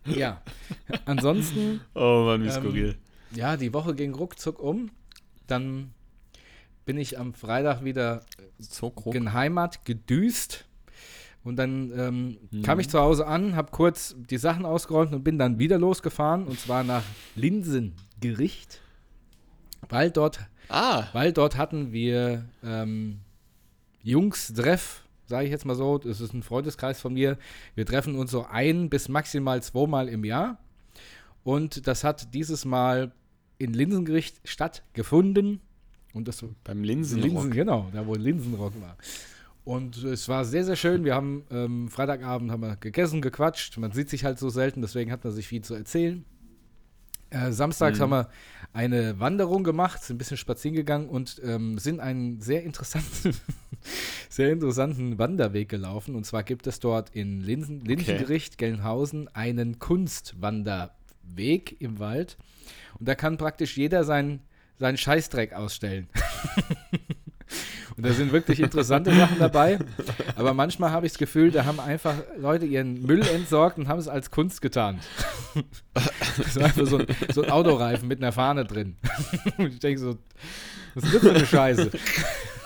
Ja, ansonsten Oh Mann, wie Ähm, skurril. ja, die Woche ging ruckzuck um. Dann bin ich am Freitag wieder in Heimat gedüst. Und dann ähm, kam ich zu Hause an, habe kurz die Sachen ausgeräumt und bin dann wieder losgefahren. Und zwar nach Linsengericht. Weil dort, Ah, weil dort hatten wir ähm, Jungs-Treff, sage ich jetzt mal so. Das ist ein Freundeskreis von mir. Wir treffen uns so ein bis maximal zweimal im Jahr. Und das hat dieses Mal in Linsengericht stattgefunden. Und das beim Linsenrock. Linsen, genau, da wo Linsenrock war. Und es war sehr, sehr schön. Wir haben ähm, Freitagabend haben wir gegessen, gequatscht. Man sieht sich halt so selten, deswegen hat man sich viel zu erzählen. Äh, samstags Mhm. haben wir eine Wanderung gemacht, sind ein bisschen spazieren gegangen und ähm, sind einen sehr interessanten, sehr interessanten Wanderweg gelaufen. Und zwar gibt es dort in Linsen, Linsengericht, Gelnhausen, einen Kunstwanderweg im Wald. Und da kann praktisch jeder seinen, seinen Scheißdreck ausstellen. Und da sind wirklich interessante Sachen dabei. Aber manchmal habe ich das Gefühl, da haben einfach Leute ihren Müll entsorgt und haben es als Kunst getan. Das war einfach so ein, so ein Autoreifen mit einer Fahne drin. Und ich denke so, was ist das für eine Scheiße?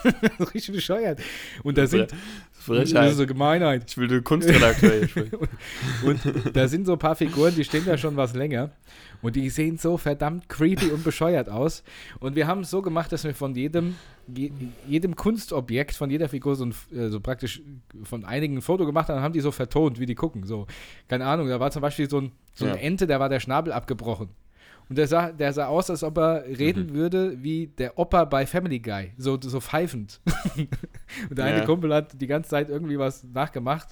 richtig bescheuert. Und da sind, Frechheit. das ist so Gemeinheit. Ich will den Kunstredakteur hier sprechen. Und da sind so ein paar Figuren, die stehen da schon was länger. Und die sehen so verdammt creepy und bescheuert aus. Und wir haben es so gemacht, dass wir von jedem, je, jedem Kunstobjekt, von jeder Figur so, ein, äh, so praktisch von einigen ein Foto gemacht haben, haben die so vertont, wie die gucken. So, keine Ahnung, da war zum Beispiel so, ein, so eine Ja. Ente, da war der Schnabel abgebrochen. Und der sah, der sah aus, als ob er reden Mhm. würde wie der Opa bei Family Guy. So, so pfeifend. und der eine Ja. Kumpel hat die ganze Zeit irgendwie was nachgemacht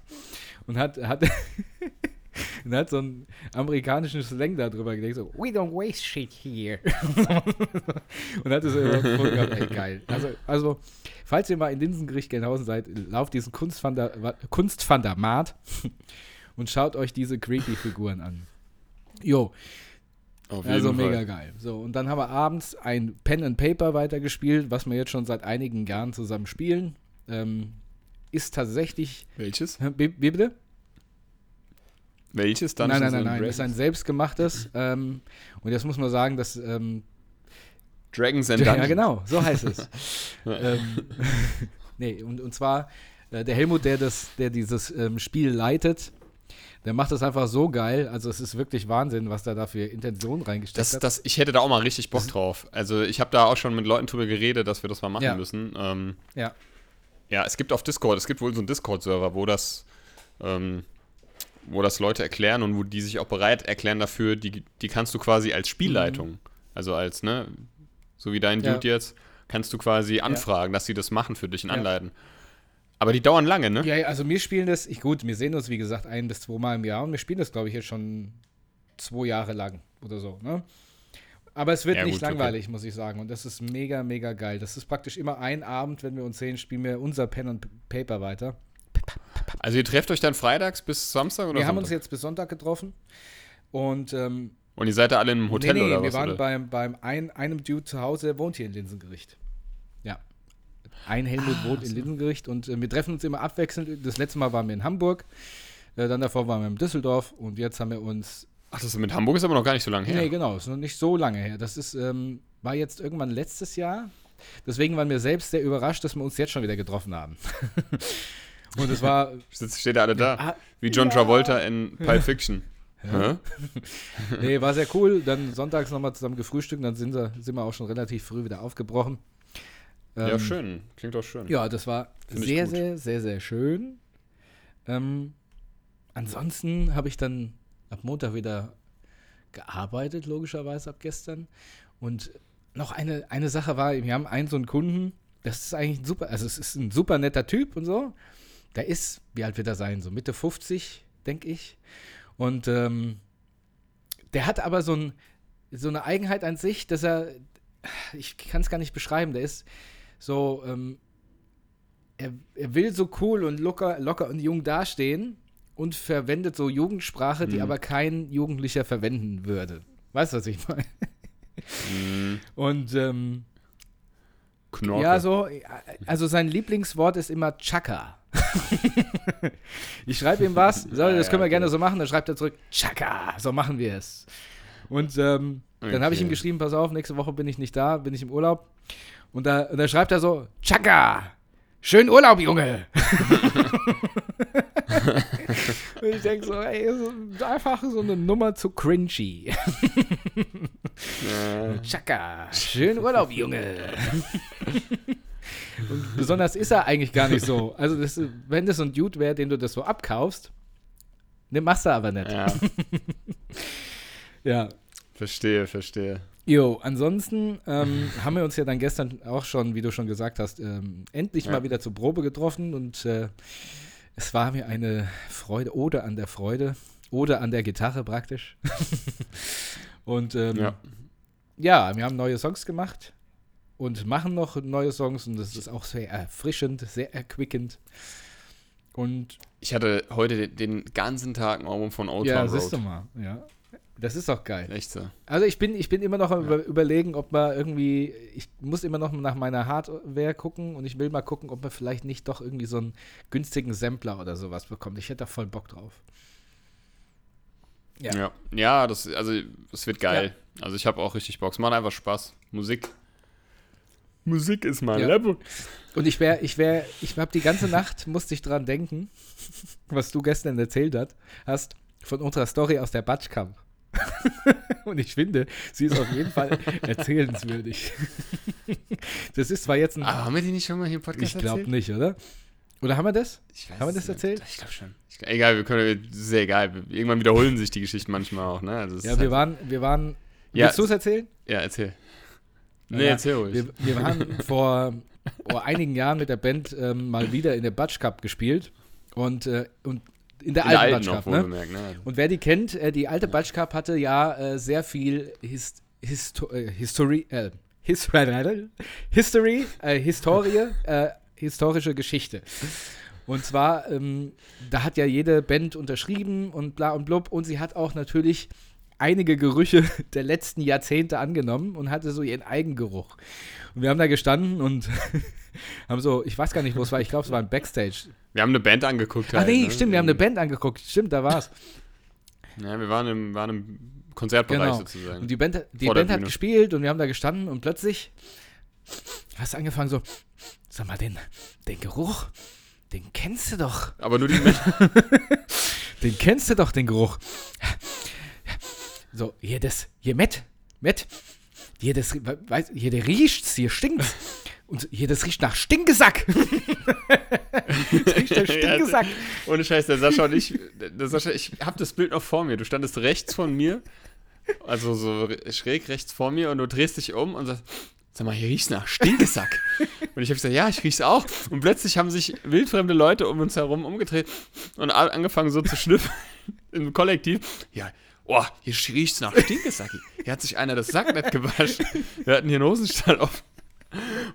und hat, hat, und hat so einen amerikanischen Slang darüber gelegt, so, we don't waste shit here. und hat es so gehabt, ey, geil. Also, also, falls ihr mal in Linsengericht Gelnhausen seid, lauft diesen Kunstvandermat und schaut euch diese creepy Figuren an. Jo, Auf also Fall. mega geil. So, und dann haben wir abends ein Pen and Paper weitergespielt, was wir jetzt schon seit einigen Jahren zusammen spielen. Ähm, ist tatsächlich. Welches? Wie, wie bitte? Welches? nein, Dungeons nein, nein, and nein. Das ist ein selbstgemachtes. Ähm, und jetzt muss man sagen, dass. Ähm, Dragons and ja, Dungeons. genau, so heißt es. ähm, nee, und, und zwar äh, der Helmut, der, das, der dieses ähm, Spiel leitet, der macht das einfach so geil. Also, es ist wirklich Wahnsinn, was da da für Intentionen reingesteckt Das, hat. das, ich hätte da auch mal richtig Bock drauf. Also ich habe da auch schon mit Leuten drüber geredet, dass wir das mal machen Ja. müssen. Ähm, ja. ja, es gibt auf Discord, es gibt wohl so einen Discord-Server, wo das, ähm, wo das Leute erklären und wo die sich auch bereit erklären dafür, die, die kannst du quasi als Spielleitung, also als, ne, so wie dein Mhm. Ja. Dude jetzt, kannst du quasi anfragen, dass sie das machen für dich und Ja. anleiten. Aber die dauern lange, ne? Ja, ja, also wir spielen das, ich, gut, wir sehen uns wie gesagt ein bis zweimal im Jahr und wir spielen das, glaube ich, jetzt schon zwei Jahre lang oder so, ne? Aber es wird Ja, nicht gut, okay. langweilig, muss ich sagen. Und das ist mega, mega geil. Das ist praktisch immer ein Abend, wenn wir uns sehen, spielen wir unser Pen und Paper weiter. Also ihr trefft euch dann freitags bis Samstag oder wir haben uns Sonntag? jetzt bis Sonntag getroffen. Und ähm, Und ihr seid da alle einem Hotel nee, nee, oder wir was? waren oder? beim, beim ein, einem Dude zu Hause, der wohnt hier in Linsengericht. Ja. Ein Helmut Ah, wohnt in Linsengericht und äh, wir treffen uns immer abwechselnd. Das letzte Mal waren wir in Hamburg, äh, dann davor waren wir in Düsseldorf und jetzt haben wir uns Ach, das mit Hamburg ist aber noch gar nicht so lange her. Nee, genau, ist noch nicht so lange her. Das ist, ähm, war jetzt irgendwann letztes Jahr. Deswegen waren wir selbst sehr überrascht, dass wir uns jetzt schon wieder getroffen haben. Und es war. Steht alle da? Ah, Wie John ja. Travolta in Pulp Fiction. Hä? Nee, war sehr cool. Dann sonntags nochmal zusammen gefrühstückt, dann sind wir, sind wir auch schon relativ früh wieder aufgebrochen. Ja, Ähm, schön. Klingt auch schön. Ja, das war Find sehr, sehr, sehr, sehr schön. Ähm, ansonsten habe ich dann ab Montag wieder gearbeitet, logischerweise ab gestern. Und noch eine, eine Sache war, wir haben einen so einen Kunden, das ist eigentlich ein super, also es ist ein super netter Typ und so. Der ist, wie alt wird er sein? So Mitte 50, denke ich. Und ähm, der hat aber so, ein, so eine Eigenheit an sich, dass er, ich kann es gar nicht beschreiben, der ist so, ähm, er, er will so cool und locker, locker und jung dastehen und verwendet so Jugendsprache, die Mhm. aber kein Jugendlicher verwenden würde. Weißt du, was ich meine? Mm, Und ähm, Knorke. ja, so, also sein Lieblingswort ist immer Chaka. ich schreibe ihm was, so, das können wir okay. gerne so machen, dann schreibt er zurück, Chaka, so machen wir es. Und ähm, dann habe ich ihm Okay. geschrieben, pass auf, nächste Woche bin ich nicht da, bin ich im Urlaub. Und da, und da schreibt er so, Chaka, schönen Urlaub, Junge. und ich denke so, ey, so, einfach so eine Nummer zu cringy. Ja. Chaka, schönen Urlaub, Junge. Und besonders ist er eigentlich gar nicht so. Also, das, wenn das so ein Dude wäre, den du das so abkaufst, ne, machst du aber nicht. ja, Ja. verstehe, verstehe. Jo, ansonsten ähm, haben wir uns ja dann gestern auch schon, wie du schon gesagt hast, ähm, endlich Ja. mal wieder zur Probe getroffen und äh, es war mir eine Freude, oder an der Freude, oder an der Gitarre praktisch. und ähm, Ja. ja, wir haben neue Songs gemacht und machen noch neue Songs und das ist auch sehr erfrischend, sehr erquickend. Und Ich hatte heute den, ganzen Tag ein Album von Old ja, Town siehst du Road. mal, ja. Das ist doch geil. Echt so. Also ich bin, ich bin immer noch am über, überlegen, ob man irgendwie, ich muss immer noch nach meiner Hardware gucken und ich will mal gucken, ob man vielleicht nicht doch irgendwie so einen günstigen Sampler oder sowas bekommt. Ich hätte da voll Bock drauf. Ja. Ja, ja das, also, es wird geil. Also ich habe auch richtig Bock. Es macht einfach Spaß. Musik Musik ist mein Ja. Leben. Und ich wäre, ich wäre, ich habe die ganze Nacht, musste ich dran denken, was du gestern erzählt hast, von unserer Story aus der Batschkamp. Und ich finde, sie ist auf jeden Fall erzählenswürdig. Das ist zwar jetzt ein. Aber haben wir die nicht schon mal hier im Podcast ich glaube nicht, oder? Oder haben wir das? Ich weiß Haben wir das erzählt? Ich glaube schon. Ich, egal, wir können, sehr egal. Irgendwann wiederholen sich die Geschichten manchmal auch, ne? Also Ja, wir halt, waren, wir waren. Ja. Willst du es erzählen? ja, erzähl. Nee, Ja, erzähl ruhig. Wir, wir haben vor, vor einigen Jahren mit der Band ähm, mal wieder in der Batsch Cup gespielt. Und, äh, und in der In der alten alten Batsch noch, Cup, ne? ne? Und wer die kennt, äh, die alte Batsch Cup hatte ja äh, sehr viel His Histo äh, History, äh, His History, äh, Historie, äh, historische Geschichte. Und zwar, ähm, da hat ja jede Band unterschrieben und bla und blub. Und sie hat auch natürlich einige Gerüche der letzten Jahrzehnte angenommen und hatte so ihren Eigengeruch. Und wir haben da gestanden und haben so, ich weiß gar nicht, wo es war, ich glaube, es war ein Backstage. Wir haben eine Band angeguckt. Ah, halt, nee, ne? stimmt, wir haben eine Band angeguckt. Stimmt, da war's. Ja, wir waren im, waren im Konzertbereich Genau. sozusagen. Und die Band, die Band hat gespielt und wir haben da gestanden und plötzlich hast du angefangen so, sag mal, den, den Geruch, den kennst du doch. Aber nur die Menschen. Den kennst du doch, den Geruch. So, hier das, hier Matt, Matt, hier das, weiß, hier der riecht's, hier stinkt's. Und hier das riecht nach Stinkesack. das riecht nach Stinkesack. Ohne Scheiß, der Sascha und ich, der Sascha, ich hab das Bild noch vor mir. Du standest rechts von mir, also so schräg rechts vor mir und du drehst dich um und sagst, sag mal, hier riecht's nach Stinkesack. und ich habe gesagt, ja, ich riech's auch. Und plötzlich haben sich wildfremde Leute um uns herum umgedreht und angefangen so zu schnüffeln im Kollektiv. Ja, oh, hier riecht's nach Stinkesack. Hier hat sich einer das Sacknett gewaschen. Wir hatten hier einen Hosenstall auf.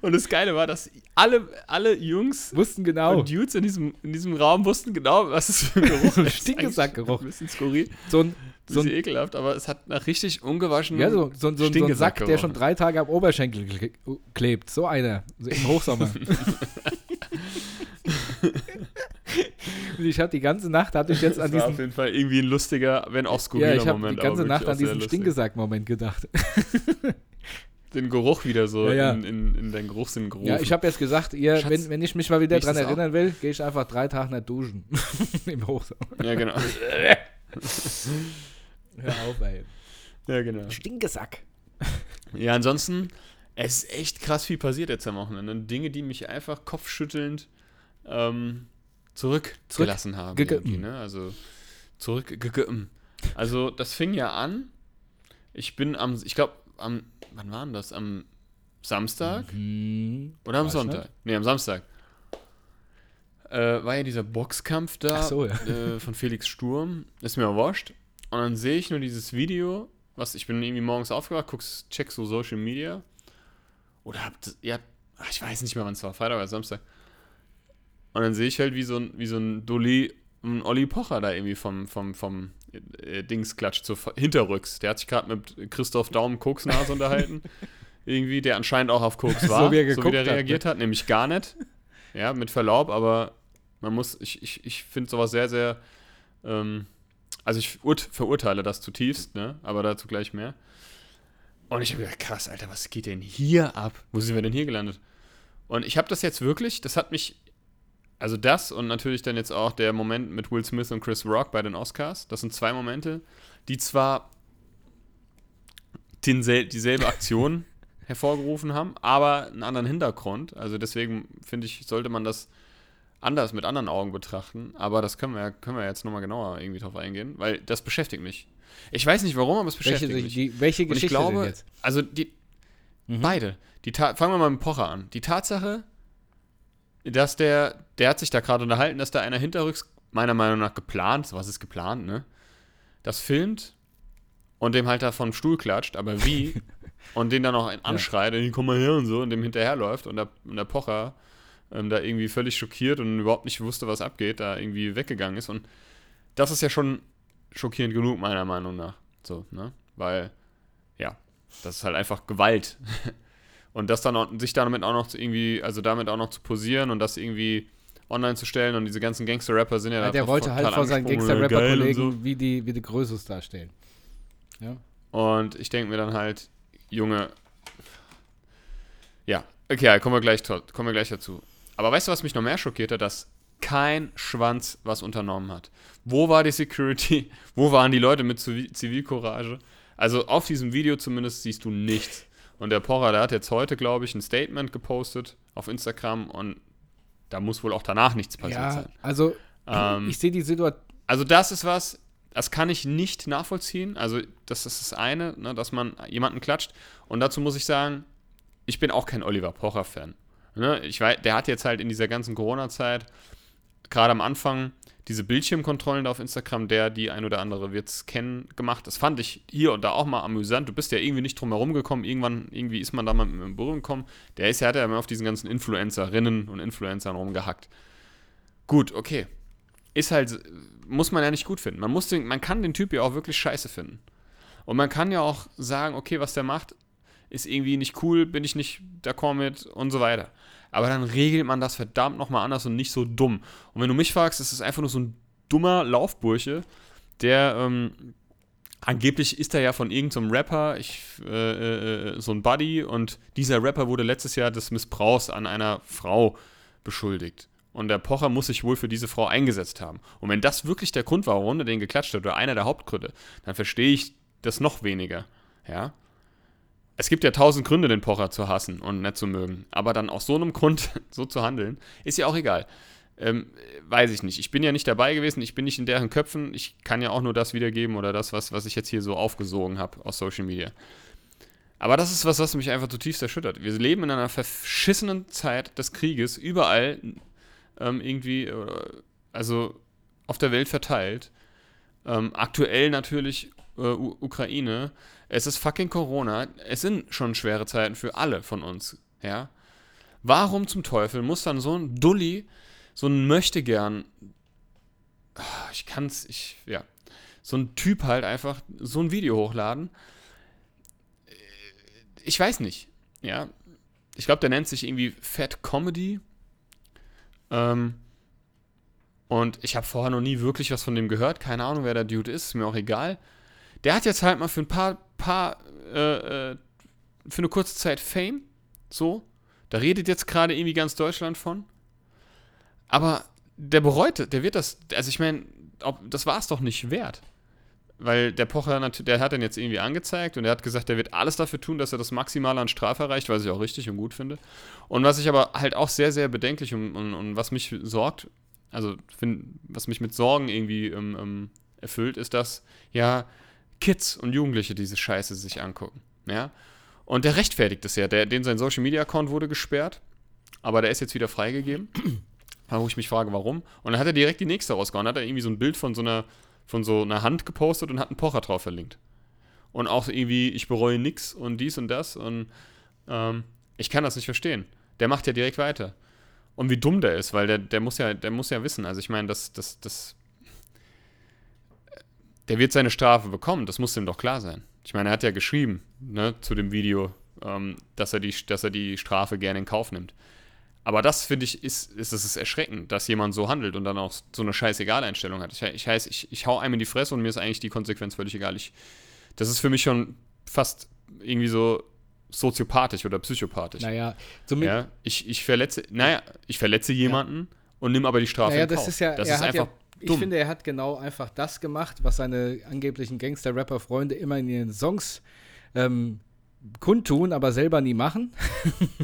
Und das Geile war, dass alle, alle Jungs Wussten genau. und Dudes in diesem, in diesem Raum wussten genau, was es für ein Geruch ist. Stinkesackgeruch. Ein bisschen skurril, So ein, so bisschen ein, ekelhaft, aber es hat nach richtig ungewaschenen ja, so, so, so, so ein Sack, Stinkesack der schon drei Tage am Oberschenkel kle- klebt. So einer. So Im Hochsommer. Und ich habe die ganze Nacht, hatte ich jetzt Das an war auf diesen, jeden Fall irgendwie ein lustiger, wenn auch ja, skurriler ich habe die Moment. ganze Nacht an diesen. Stinkesack-Moment gedacht. Den Geruch wieder so Ja, ja. In, in, in deinen Geruchssinn gerufen. Ja, ich habe jetzt gesagt, ihr, Schatz, wenn, wenn ich mich mal wieder dran du's auch? erinnern will, gehe ich einfach drei Tage nicht duschen. Im Hochsommer. Ja, genau. Hör auf, ey. ja, genau. Stinkesack. Ja, ansonsten, es ist echt krass viel passiert jetzt am Wochenende. Dinge, die mich einfach kopfschüttelnd ähm, zurückgelassen haben. Gege- irgendwie, ne? Also zurück. Also das fing ja an. Ich bin am, ich glaube, am, wann war denn das? Am Samstag Hm, oder am weiß Sonntag? nicht. Nee, am Samstag. Äh, war ja dieser Boxkampf da so, ja. äh, von Felix Sturm. Ist mir wurscht. Und dann sehe ich nur dieses Video, was ich bin irgendwie morgens aufgewacht, guck's, check so Social Media. Oder habt ja, ich weiß nicht mehr, wann es war, Freitag oder Samstag. Und dann sehe ich halt, wie so ein, wie so ein Dolly, ein Olli Pocher da irgendwie vom, vom, vom äh, Dings klatscht, so hinterrücks. Der hat sich gerade mit Christoph Daum Koksnase unterhalten. irgendwie, der anscheinend auch auf Koks So war, wie er so wie der hat, ne? reagiert hat, nämlich gar nicht. Ja, mit Verlaub, aber man muss, ich, ich, ich finde sowas sehr, sehr, ähm, also ich urt, verurteile das zutiefst, ne? aber dazu gleich mehr. Und ich habe gedacht, krass, Alter, was geht denn hier ab? Wo sind wir denn hier gelandet? Und ich habe das jetzt wirklich, das hat mich, also das und natürlich dann jetzt auch der Moment mit Will Smith und Chris Rock bei den Oscars, das sind zwei Momente, die zwar densel dieselbe Aktion hervorgerufen haben, aber einen anderen Hintergrund. Also deswegen finde ich, sollte man das anders mit anderen Augen betrachten. Aber das können wir, können wir jetzt nochmal genauer irgendwie drauf eingehen, weil das beschäftigt mich. Ich weiß nicht warum, aber es welche, beschäftigt mich. die, welche Und ich Geschichte glaube, jetzt? also die Mhm. beide. Die Ta fangen wir mal mit Pocher an. Die Tatsache, dass der, der hat sich da gerade unterhalten, dass da einer hinterrücks, meiner Meinung nach geplant, was ist geplant, ne? Das filmt und dem halt da vom Stuhl klatscht, aber wie? und den dann noch ein- anschreit, ja. komm mal her und so, und dem hinterherläuft und der, und der Pocher ähm, da irgendwie völlig schockiert und überhaupt nicht wusste, was abgeht, da irgendwie weggegangen ist. Und das ist ja schon schockierend genug, meiner Meinung nach. So, ne? Weil, ja, das ist halt einfach Gewalt. Und das dann auch, sich damit auch noch zu irgendwie, also damit auch noch zu posieren und das irgendwie online zu stellen und diese ganzen Gangster-Rapper sind ja, Ja, da der wollte halt vor seinen Gangster-Rapper-Kollegen so. wie die, wie die Größes darstellen. Ja. Und ich denke mir dann halt, Junge, ja, Okay, kommen wir, gleich, kommen wir gleich dazu. Aber weißt du, was mich noch mehr schockierte? Dass kein Schwanz was unternommen hat. Wo war die Security? Wo waren die Leute mit Zivilcourage? Also auf diesem Video zumindest siehst du nichts. Und der Porra, der hat jetzt heute, glaube ich, ein Statement gepostet auf Instagram und da muss wohl auch danach nichts passiert ja, sein. Also ähm, ich sehe die Situation. Also das ist was, das kann ich nicht nachvollziehen. Also das ist das eine, ne, dass man jemanden klatscht. Und dazu muss ich sagen, ich bin auch kein Oliver Pocher-Fan. Ne? Ich weiß, der hat jetzt halt in dieser ganzen Corona-Zeit gerade am Anfang diese Bildschirmkontrollen da auf Instagram, der, die ein oder andere wird es kennen, gemacht. Das fand ich hier und da auch mal amüsant. Du bist ja irgendwie nicht drum herum gekommen. Irgendwann, irgendwie ist man da mal mit dem Berührung gekommen. Der ist ja, hat ja immer auf diesen ganzen Influencerinnen und Influencern rumgehackt. Gut, okay. Ist halt, muss man ja nicht gut finden. Man, muss den, man kann den Typ ja auch wirklich scheiße finden. Und man kann ja auch sagen, okay, was der macht, ist irgendwie nicht cool, bin ich nicht d'accord mit und so weiter. Aber dann regelt man das verdammt nochmal anders und nicht so dumm. Und wenn du mich fragst, ist es einfach nur so ein dummer Laufbursche, der ähm, angeblich ist er ja von irgendeinem so Rapper, ich, äh, äh, so ein Buddy, und dieser Rapper wurde letztes Jahr des Missbrauchs an einer Frau beschuldigt. Und der Pocher muss sich wohl für diese Frau eingesetzt haben. Und wenn das wirklich der Grund war, warum er den geklatscht hat, oder einer der Hauptgründe, dann verstehe ich das noch weniger. Ja es gibt ja tausend Gründe, den Pocher zu hassen und nicht zu mögen. Aber dann aus so einem Grund so zu handeln, ist ja auch egal. Ähm, weiß ich nicht. Ich bin ja nicht dabei gewesen, ich bin nicht in deren Köpfen. Ich kann ja auch nur das wiedergeben oder das, was, was ich jetzt hier so aufgesogen habe aus Social Media. Aber das ist was, was mich einfach zutiefst erschüttert. Wir leben in einer verschissenen Zeit des Krieges, überall ähm, irgendwie, äh, also auf der Welt verteilt. Ähm, aktuell natürlich äh, Ukraine. Es ist fucking Corona. Es sind schon schwere Zeiten für alle von uns. Ja. Warum zum Teufel muss dann so ein Dulli, so ein Möchtegern, ah, ich kann's, ich, ja, so ein Typ halt einfach so ein Video hochladen? Ich weiß nicht. Ja. Ich glaube, der nennt sich irgendwie Fat Comedy. Ähm, und ich habe vorher noch nie wirklich was von dem gehört. Keine Ahnung, wer der Dude ist. Ist mir auch egal. Der hat jetzt halt mal für ein paar, paar, äh, äh, für eine kurze Zeit Fame. So. Da redet jetzt gerade irgendwie ganz Deutschland von. Aber der bereut, der wird das, also ich meine, das war es doch nicht wert. Weil der Pocher, der hat den jetzt irgendwie angezeigt und er hat gesagt, der wird alles dafür tun, dass er das Maximale an Strafe erreicht, was ich auch richtig und gut finde. Und was ich aber halt auch sehr, sehr bedenklich und, und, und was mich sorgt, also find, was mich mit Sorgen irgendwie ähm, ähm, erfüllt, ist, dass ja Kids und Jugendliche diese Scheiße sich angucken. Ja? Und der rechtfertigt es ja. Der, den sein Social Media Account wurde gesperrt, aber der ist jetzt wieder freigegeben. wo ich mich frage, warum. Und dann hat er direkt die nächste rausgehauen. Hat er irgendwie so ein Bild von so einer, von so einer Hand gepostet und hat einen Pocher drauf verlinkt. Und auch irgendwie, ich bereue nix und dies und das. Und ähm, ich kann das nicht verstehen. Der macht ja direkt weiter. Und wie dumm der ist, weil der, der muss ja, der muss ja wissen. Also ich meine, das, das, das der wird seine Strafe bekommen, das muss ihm doch klar sein. Ich meine, er hat ja geschrieben ne, zu dem Video, ähm, dass, er die, dass er die Strafe gerne in Kauf nimmt. Aber das, finde ich, ist, ist, ist erschreckend, dass jemand so handelt und dann auch so eine scheißegal Einstellung hat. Ich, ich heißt, ich, ich hau einem in die Fresse und mir ist eigentlich die Konsequenz völlig egal. Ich, das ist für mich schon fast irgendwie so soziopathisch oder psychopathisch. Naja, zumindest. Ja, ich, ich verletze, naja, ich verletze jemanden ja. und nehme aber die Strafe naja, in Kauf. Das ist ja, das ist einfach ja ich finde, er hat genau einfach das gemacht, was seine angeblichen Gangster-Rapper-Freunde immer in ihren Songs ähm, kundtun, aber selber nie machen.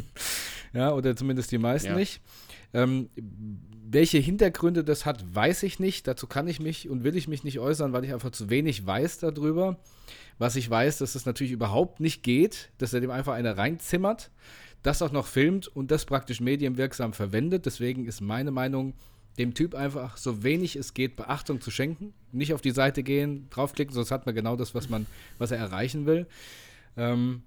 ja, oder zumindest die meisten ja. nicht. Ähm, welche Hintergründe das hat, weiß ich nicht. Dazu kann ich mich und will ich mich nicht äußern, weil ich einfach zu wenig weiß darüber. Was ich weiß, dass es natürlich überhaupt nicht geht, dass er dem einfach eine reinzimmert, das auch noch filmt und das praktisch medienwirksam verwendet. Deswegen ist meine Meinung, dem Typ einfach so wenig es geht Beachtung zu schenken. Nicht auf die Seite gehen, draufklicken, sonst hat man genau das, was man, was er erreichen will. Ähm,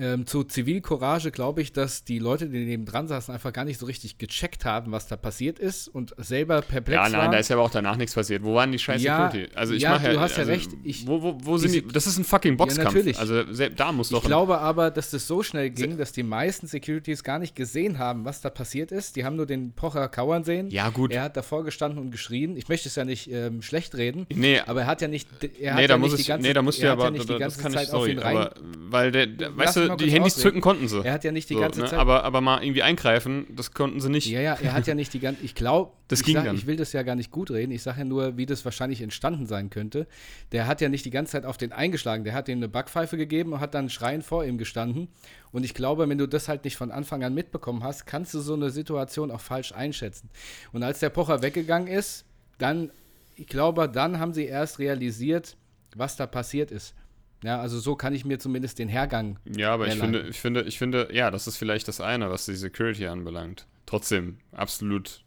ähm, zu Zivilcourage glaube ich, dass die Leute, die neben dran saßen, einfach gar nicht so richtig gecheckt haben, was da passiert ist und selber perplex waren. Ja, nein, waren. da ist ja aber auch danach nichts passiert. Wo waren die scheiß ja, Security? Also ich ja, mache ja, du hast also, ja recht. Ich, wo, wo, wo sind die? Das ist ein fucking Boxkampf. Ja, natürlich. Also da muss doch. Ich glaube aber, dass das so schnell ging, dass die meisten Securities gar nicht gesehen haben, was da passiert ist. Die haben nur den Pocher kauern sehen. Ja, gut. Er hat davor gestanden und geschrien. Ich möchte es ja nicht ähm, schlecht reden. Nee. Aber er hat ja nicht, er nee, hat da ja muss nicht die ganze, nee, da musst du ja aber, ja nicht die ganze Zeit sorry, auf ihn rein. Aber, weil der, der weißt du, mal die Handys ausreden. zücken konnten sie. Er hat ja nicht die So, ganze ne? Zeit. aber, aber mal irgendwie eingreifen, das konnten sie nicht. Ja, ja, er hat ja nicht die ganze. Ich glaube, Das ich, ging sag, dann. ich will das ja gar nicht gut reden. Ich sage ja nur, wie das wahrscheinlich entstanden sein könnte. Der hat ja nicht die ganze Zeit auf den eingeschlagen. Der hat ihm eine Backpfeife gegeben und hat dann schreiend vor ihm gestanden. Und ich glaube, wenn du das halt nicht von Anfang an mitbekommen hast, kannst du so eine Situation auch falsch einschätzen. Und als der Pocher weggegangen ist, dann, ich glaube, dann haben sie erst realisiert, was da passiert ist. Ja, also so kann ich mir zumindest den Hergang. Ja, aber ich finde, ich finde, ich finde, ja, das ist vielleicht das eine, was die Security anbelangt. Trotzdem, absolut,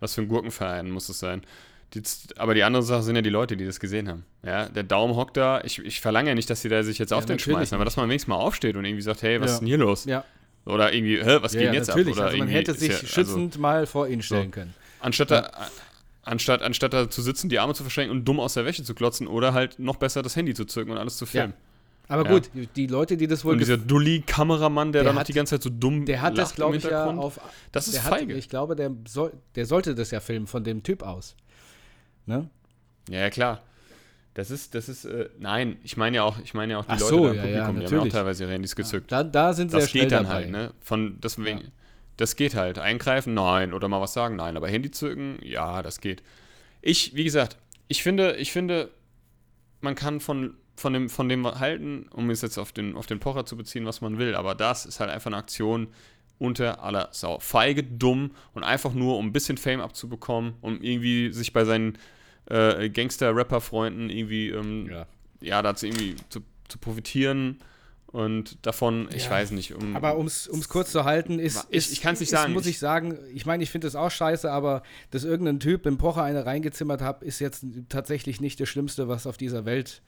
was für ein Gurkenverein muss es sein. Die, aber die andere Sache sind ja die Leute, die das gesehen haben. Ja, der Daumen hockt da. Ich, ich verlange ja nicht, dass die da sich jetzt auf den schmeißen, aber dass man wenigstens mal aufsteht und irgendwie sagt, hey, was Ja. ist denn hier los? Ja, Oder irgendwie, hä, was ja, geht ja jetzt natürlich. ab? Oder also man hätte sich ja- also- schützend mal vor ihn stellen können. Anstatt, da, anstatt, anstatt da zu sitzen, die Arme zu verschränken und dumm aus der Wäsche zu klotzen oder halt noch besser das Handy zu zücken und alles zu filmen. Aber Ja. gut, die Leute, die das wohl Und dieser gef- Dulli-Kameramann, der, Der da noch die ganze Zeit so dumm der hat das, glaube ich, ja auf. Das ist hat, feige. ich glaube, der, soll, der sollte das ja filmen von dem Typ aus. Ne? Ja, ja, klar. Das ist, das ist, äh, nein, ich meine ja auch, ich meine ja auch die Ach Leute so, im ja, Publikum, ja, die haben ja auch teilweise ihre Handys gezückt. Da, da sind sie das ja geht dann dabei. halt, ne? Von, deswegen, Ja. Das geht halt. Eingreifen, nein. Oder mal was sagen, nein. Aber Handy zücken, ja, das geht. Ich, wie gesagt, ich finde, ich finde, man kann von, von, dem, von dem halten, um es jetzt auf den, auf den Pocher zu beziehen, was man will. Aber das ist halt einfach eine Aktion unter aller Sau. Feige, dumm und einfach nur, um ein bisschen Fame abzubekommen, um irgendwie sich bei seinen äh, Gangster-Rapper-Freunden irgendwie, ähm, Ja. ja, dazu irgendwie zu, zu profitieren und davon, ich Ja. weiß nicht, um. Aber um es kurz zu halten, ist. Ich- ist ich kann's nicht ist, sagen. muss Ich- sagen, ich meine, ich finde das auch scheiße, aber dass irgendein Typ im Pocher eine reingezimmert hat, ist jetzt tatsächlich nicht das Schlimmste, was auf dieser Welt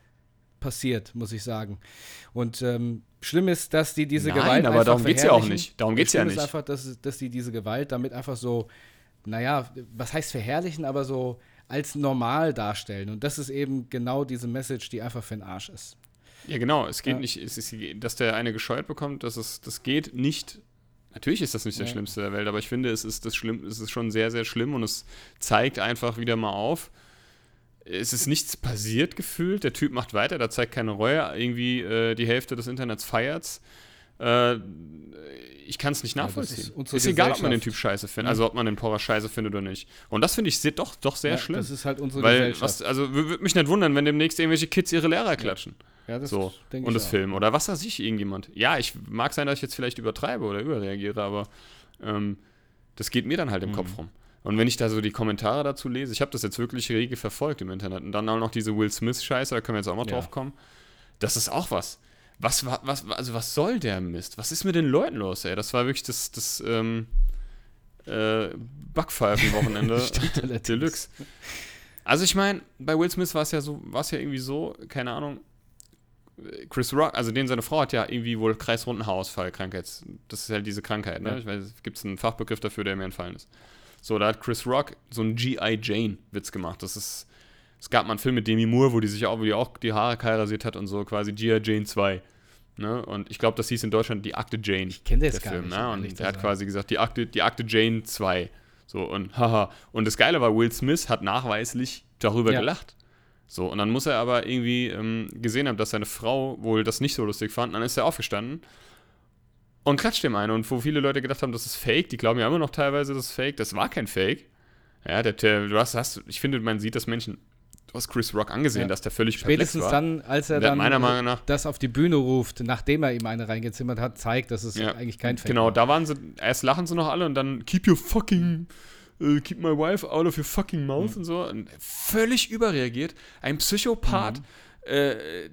passiert, muss ich sagen. Und ähm, schlimm ist, dass die diese Nein, Gewalt. aber einfach darum geht's ja auch nicht. Darum geht's ja Schlimm nicht. ist einfach, dass, dass die diese Gewalt damit einfach so, naja, was heißt verherrlichen, aber so als normal darstellen. Und das ist eben genau diese Message, die einfach für den Arsch ist. Ja, genau. Es geht Ja. nicht, es ist, dass der eine gescheuert bekommt, das, ist, das geht nicht. Natürlich ist das nicht Ja. Schlimmste der Welt, aber ich finde, es ist, das schlimm, es ist schon sehr, sehr schlimm und es zeigt einfach wieder mal auf. Es ist nichts passiert gefühlt. Der Typ macht weiter, da zeigt keine Reue. Irgendwie äh, die Hälfte des Internets feiert's. Äh, ich kann es nicht Ja, das nachvollziehen. ist ist, unsere egal, ob man den. Typ scheiße findet, also ob man den Porer scheiße findet oder nicht. Und das finde ich sehr, doch, doch sehr Ja, schlimm. Das ist halt unsere Weil, Gesellschaft. was, also würde mich nicht wundern, wenn demnächst irgendwelche Kids ihre Lehrer klatschen. ja, das So, denke und das auch. filmen. Oder was weiß ich, irgendjemand. Ja, ich mag sein, dass ich jetzt vielleicht übertreibe oder überreagiere, aber ähm, das geht mir dann halt im Mhm. Kopf rum. Und wenn ich da so die Kommentare dazu lese, ich habe das jetzt wirklich rege verfolgt im Internet. Und dann auch noch diese Will Smith-Scheiße, da können wir jetzt auch mal Ja. drauf kommen. Das ist auch was. Was, wa- was, also was soll der Mist? Was ist mit den Leuten los, ey? Das war wirklich das, das ähm, äh, Backpfeifen-Wochenende. Deluxe. Also ich meine, bei Will Smith war es ja so, war es ja irgendwie so, keine Ahnung, Chris Rock, also den seine Frau hat ja irgendwie wohl kreisrunden Haarausfall, Krankheits, das ist halt diese Krankheit, ne? Ja. Ich weiß, gibt es einen Fachbegriff dafür, der mir entfallen ist. So, da hat Chris Rock so einen G.I. Jane-Witz gemacht. Das ist, es gab mal einen Film mit Demi Moore, wo die sich auch, wo die auch die Haare kahl rasiert hat und so, quasi G.I. Jane 2. Ne? Und ich glaube, das hieß in Deutschland die Akte Jane. Ich kenn das gar Film, nicht, Ne? Und er hat quasi gesagt, die Akte, die Akte Jane 2. So, und haha. Und das Geile war, Will Smith hat nachweislich darüber Ja. gelacht. So, und dann muss er aber irgendwie ähm, gesehen haben, dass seine Frau wohl das nicht so lustig fand. Dann ist er aufgestanden und klatscht dem einen. Und wo viele Leute gedacht haben, das ist Fake, die glauben ja immer noch teilweise, das ist Fake. Das war kein Fake. Ja, der, der, du hast, hast, ich finde, man sieht das Menschen, du hast Chris Rock angesehen, Ja. dass der völlig Spätestens war. dann, als er Der dann meiner Meinung nach- das auf die Bühne ruft, nachdem er ihm eine reingezimmert hat, zeigt, dass es Ja, eigentlich kein Fake Genau, war. da waren sie, erst lachen sie noch alle und dann keep your fucking, keep my wife out of your fucking mouth und so. Und völlig überreagiert. Ein Psychopath, äh, äh,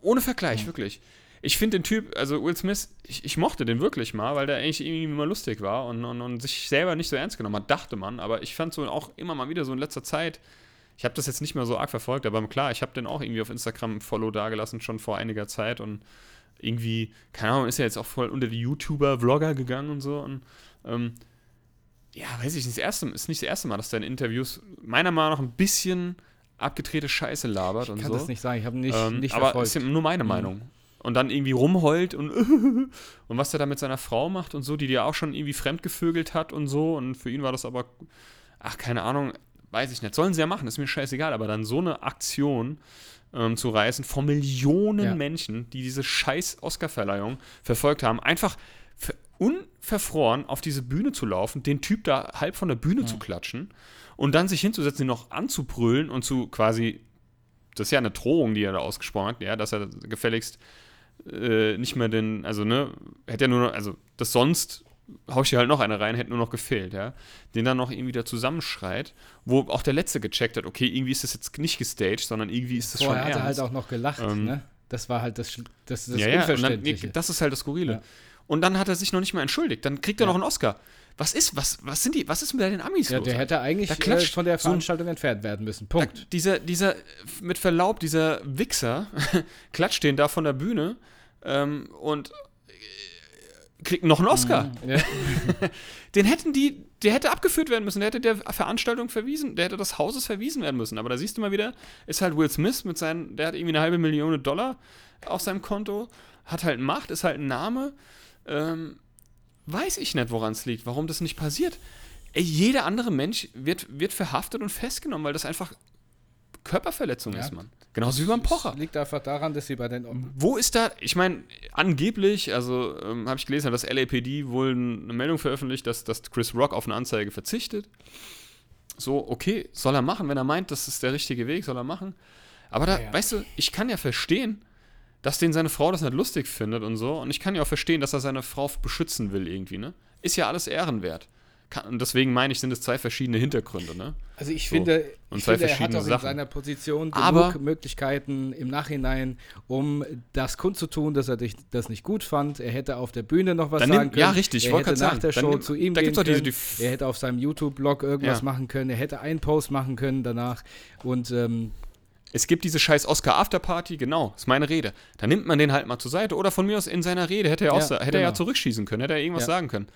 ohne Vergleich, wirklich. Ich finde den Typ, also Will Smith, ich, ich mochte den wirklich mal, weil der eigentlich irgendwie immer lustig war und, und, und sich selber nicht so ernst genommen hat, dachte man. Aber ich fand so auch immer mal wieder so in letzter Zeit, ich habe das jetzt nicht mehr so arg verfolgt, aber klar, ich habe den auch irgendwie auf Instagram ein Follow dagelassen, schon vor einiger Zeit und irgendwie, keine Ahnung, ist ja jetzt auch voll unter die YouTuber, Vlogger gegangen und so und ähm, ja, weiß ich nicht, das erste, ist nicht das erste Mal, dass der in Interviews meiner Meinung nach ein bisschen abgedrehte Scheiße labert und Ich kann so. das nicht sagen, ich habe nicht, Ähm, nicht aber verfolgt. ist ja nur meine Mhm. Meinung. Und dann irgendwie rumheult und und was er da mit seiner Frau macht und so, die dir auch schon irgendwie fremdgevögelt hat und so. Und für ihn war das aber, ach, keine Ahnung, weiß ich nicht. Sollen sie ja machen, ist mir scheißegal, aber dann so eine Aktion ähm, zu reißen vor Millionen Ja. Menschen, die diese scheiß Oscar-Verleihung verfolgt haben, einfach unverfroren auf diese Bühne zu laufen, den Typ da halb von der Bühne zu klatschen und dann sich hinzusetzen, ihn noch anzubrüllen und zu quasi, das ist ja eine Drohung, die er da ausgesprochen hat, ja, dass er gefälligst äh, nicht mehr den, also ne, hätte ja nur noch, also das sonst hau ich hier halt noch eine rein, hätte nur noch gefehlt, ja. Den dann noch irgendwie da zusammenschreit, wo auch der Letzte gecheckt hat, okay, irgendwie ist das jetzt nicht gestaged, sondern irgendwie ist das Vorher schon hat er ernst. halt auch noch gelacht, Ähm, ne? Das war halt das, das, das ja, ja, dann, nee, das ist halt das Skurrile. Ja. Und dann hat er sich noch nicht mal entschuldigt. Dann kriegt er Ja. noch einen Oscar. Was ist, was, was sind die, was ist mit den Amis ja, los? der hätte eigentlich Da äh, von der so Veranstaltung entfernt werden müssen. Da, Punkt. dieser, dieser, mit Verlaub, dieser Wichser klatscht den da von der Bühne ähm, und äh, kriegt noch einen Oscar. Ja. Den hätten die, der hätte abgeführt werden müssen, der hätte der Veranstaltung verwiesen, der hätte des Hauses verwiesen werden müssen. Aber da siehst du mal wieder, ist halt Will Smith mit seinen, der hat irgendwie eine halbe Million Dollar auf seinem Konto, hat halt Macht, ist halt ein Name. Ähm, weiß ich nicht, woran es liegt, warum das nicht passiert. Ey, jeder andere Mensch wird, wird verhaftet und festgenommen, weil das einfach Körperverletzung Ja. ist, Mann. Genauso wie beim Pocher. Das liegt einfach daran, dass sie bei den Wo ist da, ich meine, angeblich, also ähm, habe ich gelesen, hat das LAPD wohl eine Meldung veröffentlicht, dass, dass Chris Rock auf eine Anzeige verzichtet. So, okay, soll er machen, wenn er meint, das ist der richtige Weg, soll er machen. Aber da, Ja, ja. weißt du, ich kann ja verstehen, dass den seine Frau das nicht lustig findet und so. Und ich kann ja auch verstehen, dass er seine Frau beschützen will irgendwie, ne? Ist ja alles ehrenwert. Kann, und deswegen meine ich, sind es zwei verschiedene Hintergründe, ne? Also ich So. finde, Und ich zwei finde er hat verschiedene auch in seiner Position genug Aber- Möglichkeiten im Nachhinein, um das kundzutun, dass er das nicht gut fand. Er hätte auf der Bühne noch was sagen nimm- können. ja, richtig, ich Er wollte hätte grad nach der sagen, Show nimm- zu ihm gehen diese- können. die- er hätte auf seinem YouTube-Blog irgendwas Ja. machen können. Er hätte einen Post machen können danach. Und ähm, Es gibt diese scheiß Oscar Afterparty, genau, ist meine Rede. Da nimmt man den halt mal zur Seite oder von mir aus in seiner Rede hätte er, auch, Ja, hätte er ja genau. zurückschießen können, hätte er irgendwas Ja. sagen können.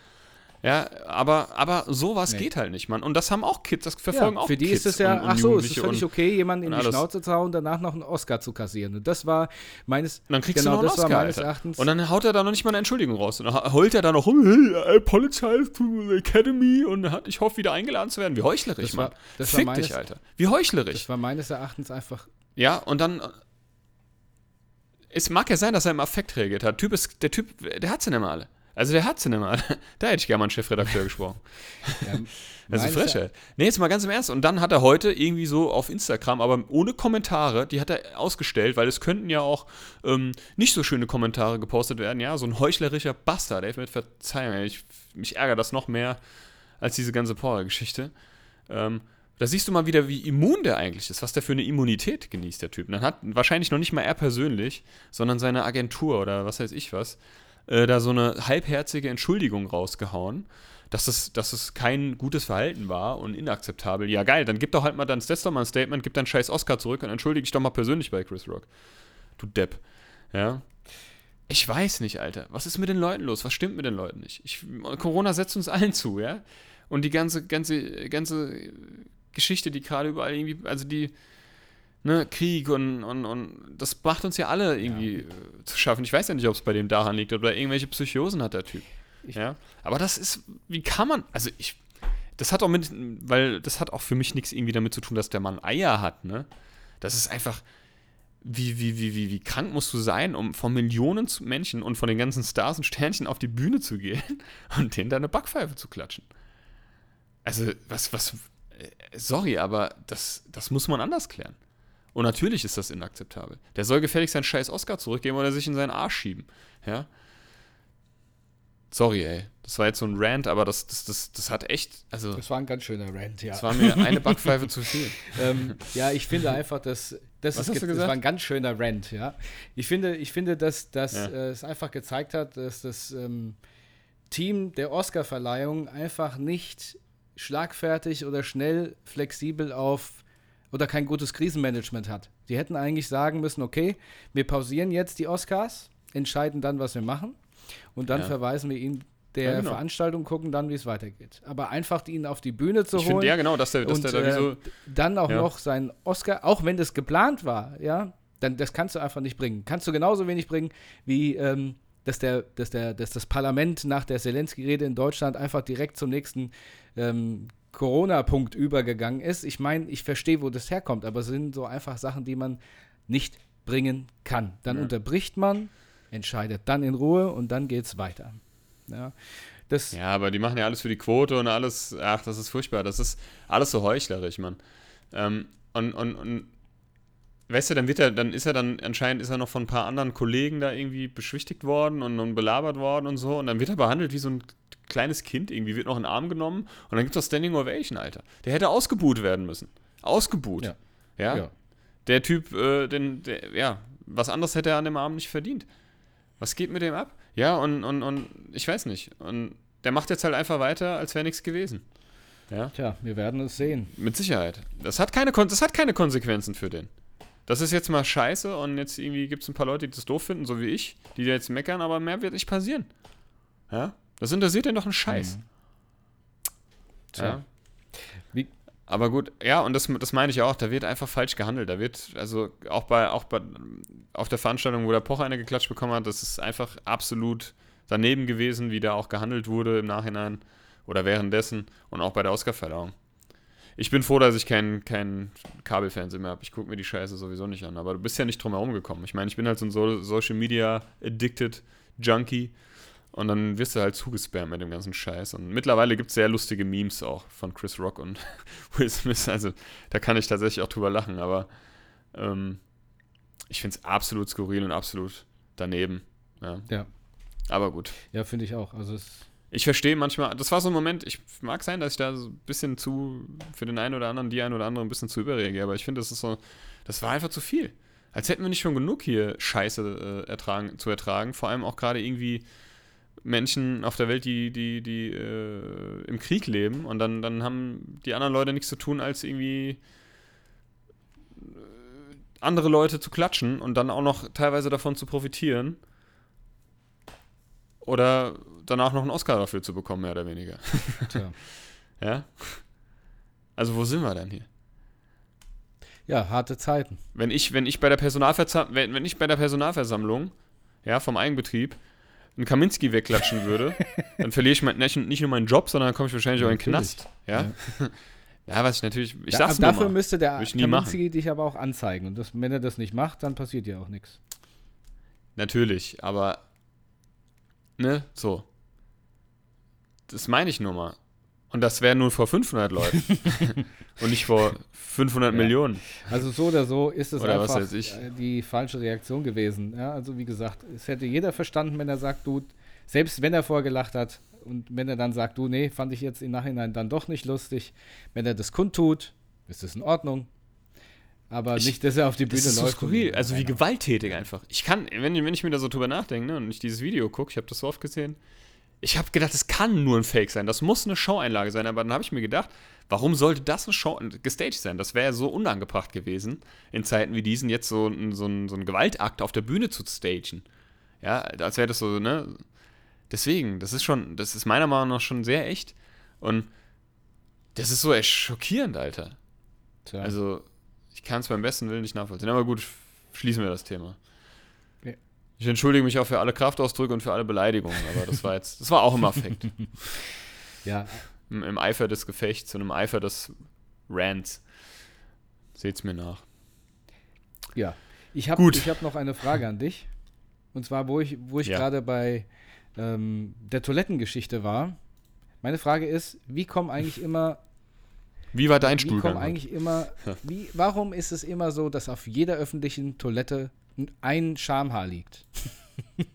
Ja, aber, aber sowas Nee. geht halt nicht, Mann. Und das haben auch Kids, das verfolgen ja, auch für die Kids ist es ja, und, und ach so, es ist Jugendliche völlig und, okay, jemanden in und die alles. Schnauze zu hauen, danach noch einen Oscar zu kassieren. Und das war meines, und dann kriegst genau, du noch einen Oscar, meines Alter. Erachtens. Und dann haut er da noch nicht mal eine Entschuldigung raus. Und dann heult er da noch rum, hey, I apologize to the Academy und hat, ich hoffe, wieder eingeladen zu werden. Wie heuchlerisch, Das war- Mann. das Fick meines- dich, Alter. Wie heuchlerisch. das war meines Erachtens einfach Ja, und dann. äh, Es mag ja sein, dass er im Affekt reagiert hat. Typ ist, der Typ, der hat sie nicht mal alle. Also der hat sie nicht mal. Da hätte ich gerne mal einen Chefredakteur gesprochen. ja, Also meines Frechheit. Nee, jetzt mal ganz im Ernst. Und dann hat er heute irgendwie so auf Instagram, aber ohne Kommentare, die hat er ausgestellt, weil es könnten ja auch ähm, nicht so schöne Kommentare gepostet werden. Ja, so ein heuchlerischer Bastard. Ey, mit Verzeihung. Ich, mich ärgert das noch mehr als diese ganze Power-Geschichte. Ähm, da siehst du mal wieder, wie immun der eigentlich ist, was der für eine Immunität genießt, der Typ. Und dann hat wahrscheinlich noch nicht mal er persönlich, sondern seine Agentur oder was weiß ich was, äh, da so eine halbherzige Entschuldigung rausgehauen, dass es, dass es kein gutes Verhalten war und inakzeptabel. Ja, geil, dann gib doch halt mal, dann doch mal ein Statement, gib deinen scheiß Oscar zurück und entschuldige dich doch mal persönlich bei Chris Rock. Du Depp. Ja. Ich weiß nicht, Alter. Was ist mit den Leuten los? Was stimmt mit den Leuten nicht? Ich, Corona setzt uns allen zu, ja? Und die ganze, ganze, ganze Geschichte, die gerade überall irgendwie, also die, ne, Krieg und, und, und das macht uns ja alle irgendwie äh, zu schaffen. Ich weiß ja nicht, ob es bei dem daran liegt oder irgendwelche Psychosen hat der Typ. Ich- ja. Aber das ist, wie kann man, also ich, das hat auch mit, weil das hat auch für mich nichts irgendwie damit zu tun, dass der Mann Eier hat, ne? Das ist einfach, wie, wie, wie, wie, wie krank musst du sein, um von Millionen zu Menschen und von den ganzen Stars und Sternchen auf die Bühne zu gehen und denen deine Backpfeife zu klatschen. Also, was, was, äh, sorry, aber das, das muss man anders klären. Und natürlich ist das inakzeptabel. Der soll gefälligst seinen scheiß Oscar zurückgeben oder sich in seinen Arsch schieben. Ja? Sorry, ey. Das war jetzt so ein Rant, aber das, das, das, das hat echt, also, Das war ein ganz schöner Rant, ja. das war mir eine Backpfeife zu viel. ähm, ja, ich finde einfach, dass das, Was ist hast du ge- das gesagt? war ein ganz schöner Rant, ja. Ich finde, ich finde, dass, dass Ja. äh, es einfach gezeigt hat, dass das ähm, Team der Oscar-Verleihung einfach nicht schlagfertig oder schnell flexibel auf oder kein gutes Krisenmanagement hat. Die hätten eigentlich sagen müssen, okay, wir pausieren jetzt die Oscars, entscheiden dann, was wir machen und dann Ja. verweisen wir ihn der Ja, genau. Veranstaltung, gucken dann, wie es weitergeht. Aber einfach ihn auf die Bühne zu Ich holen finde, ja, genau, dass der, dass und der da äh, so. dann auch Ja. noch seinen Oscar, auch wenn das geplant war, ja, dann das kannst du einfach nicht bringen. Kannst du genauso wenig bringen, wie ähm, dass, der, dass, der, dass das Parlament nach der Zelensky-Rede in Deutschland einfach direkt zum nächsten ähm, Corona-Punkt übergegangen ist. Ich meine, ich verstehe, wo das herkommt, aber es sind so einfach Sachen, die man nicht bringen kann. Dann Ja. unterbricht man, entscheidet dann in Ruhe und dann geht es weiter. Ja, das, Ja, aber die machen ja alles für die Quote und alles. Ach, das ist furchtbar. Das ist alles so heuchlerisch, Mann. Ähm, und, und, und weißt du, dann wird er, dann ist er dann, anscheinend ist er noch von ein paar anderen Kollegen da irgendwie beschwichtigt worden und, und belabert worden und so. Und dann wird er behandelt wie so ein kleines Kind, irgendwie wird noch in den Arm genommen und dann gibt es Standing Ovation, Alter. Der hätte ausgebuht werden müssen. Ausgebuht. Ja. Ja. ja. Der Typ, äh, den, der, ja, was anderes hätte er an dem Abend nicht verdient. Was geht mit dem ab? Ja, und, und, und ich weiß nicht. Und der macht jetzt halt einfach weiter, als wäre nichts gewesen. Ja, Tja, wir werden es sehen. mit Sicherheit. Das hat, keine, Kon- das hat keine Konsequenzen für den. Das ist jetzt mal scheiße und jetzt irgendwie gibt es ein paar Leute, die das doof finden, so wie ich, die da jetzt meckern, aber mehr wird nicht passieren. Ja? Das interessiert den doch einen Scheiß. Mhm. Tja. Ja. Wie- Aber gut, ja, und das, das meine ich auch, da wird einfach falsch gehandelt. Da wird, also auch bei, auch bei, auf der Veranstaltung, wo der Pocher eine geklatscht bekommen hat, das ist einfach absolut daneben gewesen, wie da auch gehandelt wurde im Nachhinein oder währenddessen und auch bei der Oscarverleihung. Ich bin froh, dass ich kein, kein Kabelfernsehen mehr habe. Ich gucke mir die Scheiße sowieso nicht an. Aber du bist ja nicht drum herum gekommen. Ich meine, ich bin halt so ein so Social Media Addicted Junkie. Und dann wirst du halt zugespammt mit dem ganzen Scheiß. Und mittlerweile gibt es sehr lustige Memes auch von Chris Rock und Will Smith. Also da kann ich tatsächlich auch drüber lachen. Aber ähm, ich finde es absolut skurril und absolut daneben. Ja. Ja. Aber gut. Ja, finde ich auch. Also Ich verstehe manchmal, das war so ein Moment, ich mag sein, dass ich da so ein bisschen zu, für den einen oder anderen, die einen oder andere ein bisschen zu überreagiere, aber ich finde, das ist so, das war einfach zu viel. Als hätten wir nicht schon genug hier Scheiße äh, ertragen, zu ertragen, vor allem auch gerade irgendwie Menschen auf der Welt, die, die, die äh, im Krieg leben und dann, dann haben die anderen Leute nichts zu tun, als irgendwie äh, andere Leute zu klatschen und dann auch noch teilweise davon zu profitieren. Oder danach noch einen Oscar dafür zu bekommen, mehr oder weniger. tja. Ja? Also wo sind wir denn hier? Ja, harte Zeiten. Wenn ich, wenn ich bei der Personalversammlung, wenn, wenn ich bei der Personalversammlung, ja, vom Eigenbetrieb, einen Kaminski wegklatschen würde, dann verliere ich mein, nicht, nicht nur meinen Job, sondern dann komme ich wahrscheinlich auch in den. Knast. Ja? ja, was ich natürlich, ich Da, sag's nur dafür mal. müsste der Kaminski dich aber auch anzeigen. Und das, wenn er das nicht macht, dann passiert ja auch nichts. Natürlich, aber ne, so. Das meine ich nur mal. Und das wäre nur vor 500 Leuten und nicht vor 500 Ja. Millionen. Also so oder so ist es Oder einfach äh, die falsche Reaktion gewesen. Ja, also wie gesagt, es hätte jeder verstanden, wenn er sagt, du, selbst wenn er vorgelacht hat und wenn er dann sagt, du, nee, fand ich jetzt im Nachhinein dann doch nicht lustig, wenn er das kundtut, ist das in Ordnung. Aber Ich- nicht, dass er auf die Bühne Das ist so läuft. skurril, und- also wie gewalttätig einfach. Ich kann, wenn, wenn ich mir da so drüber nachdenke ne, und ich dieses Video gucke, ich habe das so oft gesehen, ich habe gedacht, das kann nur ein Fake sein, das muss eine Show-Einlage sein, aber dann habe ich mir gedacht, warum sollte das eine Show gestaged sein? Das wäre ja so unangebracht gewesen, in Zeiten wie diesen jetzt so, so, ein, so ein Gewaltakt auf der Bühne zu stagen. Ja, als wäre das so, ne? Deswegen, das ist schon, das ist meiner Meinung nach schon sehr echt und das ist so echt schockierend, Alter. Tja. Also, ich kann es beim besten Willen nicht nachvollziehen. Aber gut, schließen wir das Thema. Ich entschuldige mich auch für alle Kraftausdrücke und für alle Beleidigungen, aber das war jetzt, das war auch im Affekt. ja, Im, Im Eifer des Gefechts und im Eifer des Rants. Seht's mir nach. Ja, ich habe hab noch eine Frage an dich. Und zwar, wo ich, wo ich Ja. gerade bei ähm, der Toilettengeschichte war. Meine Frage ist, wie kommen eigentlich immer, Wie war dein wie Stuhlgang? kommen eigentlich immer, wie, warum ist es immer so, dass auf jeder öffentlichen Toilette ein Schamhaar liegt?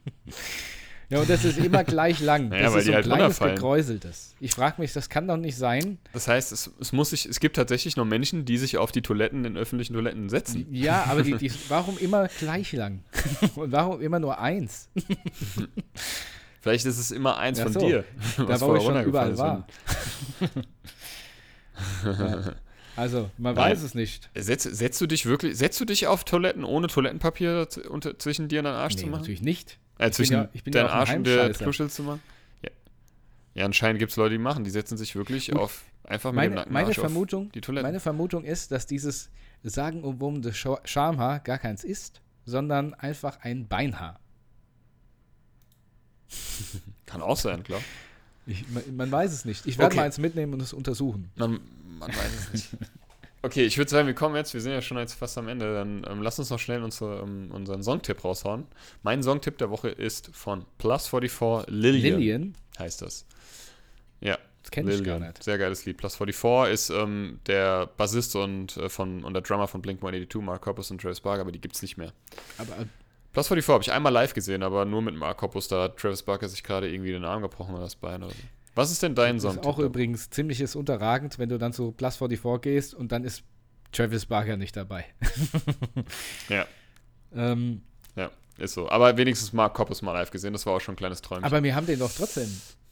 ja, und das ist immer gleich lang. Naja, das weil ist so ein halt kleines gekräuseltes. Ich frage mich, das kann doch nicht sein. Das heißt, es, es muss sich, es gibt tatsächlich noch Menschen, die sich auf die Toiletten in öffentlichen Toiletten setzen. Ja, aber die, die, warum immer gleich lang? Und warum immer nur eins? Vielleicht ist es immer eins Ach von so. dir. Da, was wo vorher ich schon überall war. Ja. Also, man Nein. weiß es nicht. Setz, setzt du dich wirklich, setzt du dich auf Toiletten ohne Toilettenpapier unter, zwischen dir und deinem Arsch Nee, zu machen? natürlich nicht. Äh, zwischen ja- ich bin ja auch ein Arsch und der. Kuschel zu machen? Ja. Ja, anscheinend gibt es Leute, die machen. Die setzen sich wirklich Gut. auf einfach mit dem Meine, Nacken meine, Vermutung, die Toilette. meine Vermutung ist, dass dieses sagenumwobene Scha- Schamhaar gar keins ist, sondern einfach ein Beinhaar. Kann auch sein, klar. Ich, man, man weiß es nicht. Ich werde Okay. mal eins mitnehmen und es untersuchen. Man, man weiß es nicht. Okay, ich würde sagen, wir kommen jetzt, wir sind ja schon jetzt fast am Ende, dann ähm, lass uns noch schnell unsere, ähm, unseren Songtipp raushauen. Mein Songtipp der Woche ist von Plus 44 Lillian, Lillian? heißt das. Ja, Das kenne ich gar nicht. Sehr geiles Lied. Plus 44 ist ähm, der Bassist und, äh, von, und der Drummer von Blink-182, Mark Hoppus und Travis Barker, aber die gibt's nicht mehr. Aber äh, Plus 44 habe ich einmal live gesehen, aber nur mit Mark Hoppus, da hat Travis Barker sich gerade irgendwie den Arm gebrochen oder das Bein oder so. Was ist denn dein das Song? ist auch übrigens ziemliches unterragend, wenn du dann zu Plus 44 gehst und dann ist Travis Barker nicht dabei. Ja. ähm, Ja, ist so. Aber wenigstens Mark Hoppus mal live gesehen, das war auch schon ein kleines Träumchen. aber wir haben den doch trotzdem.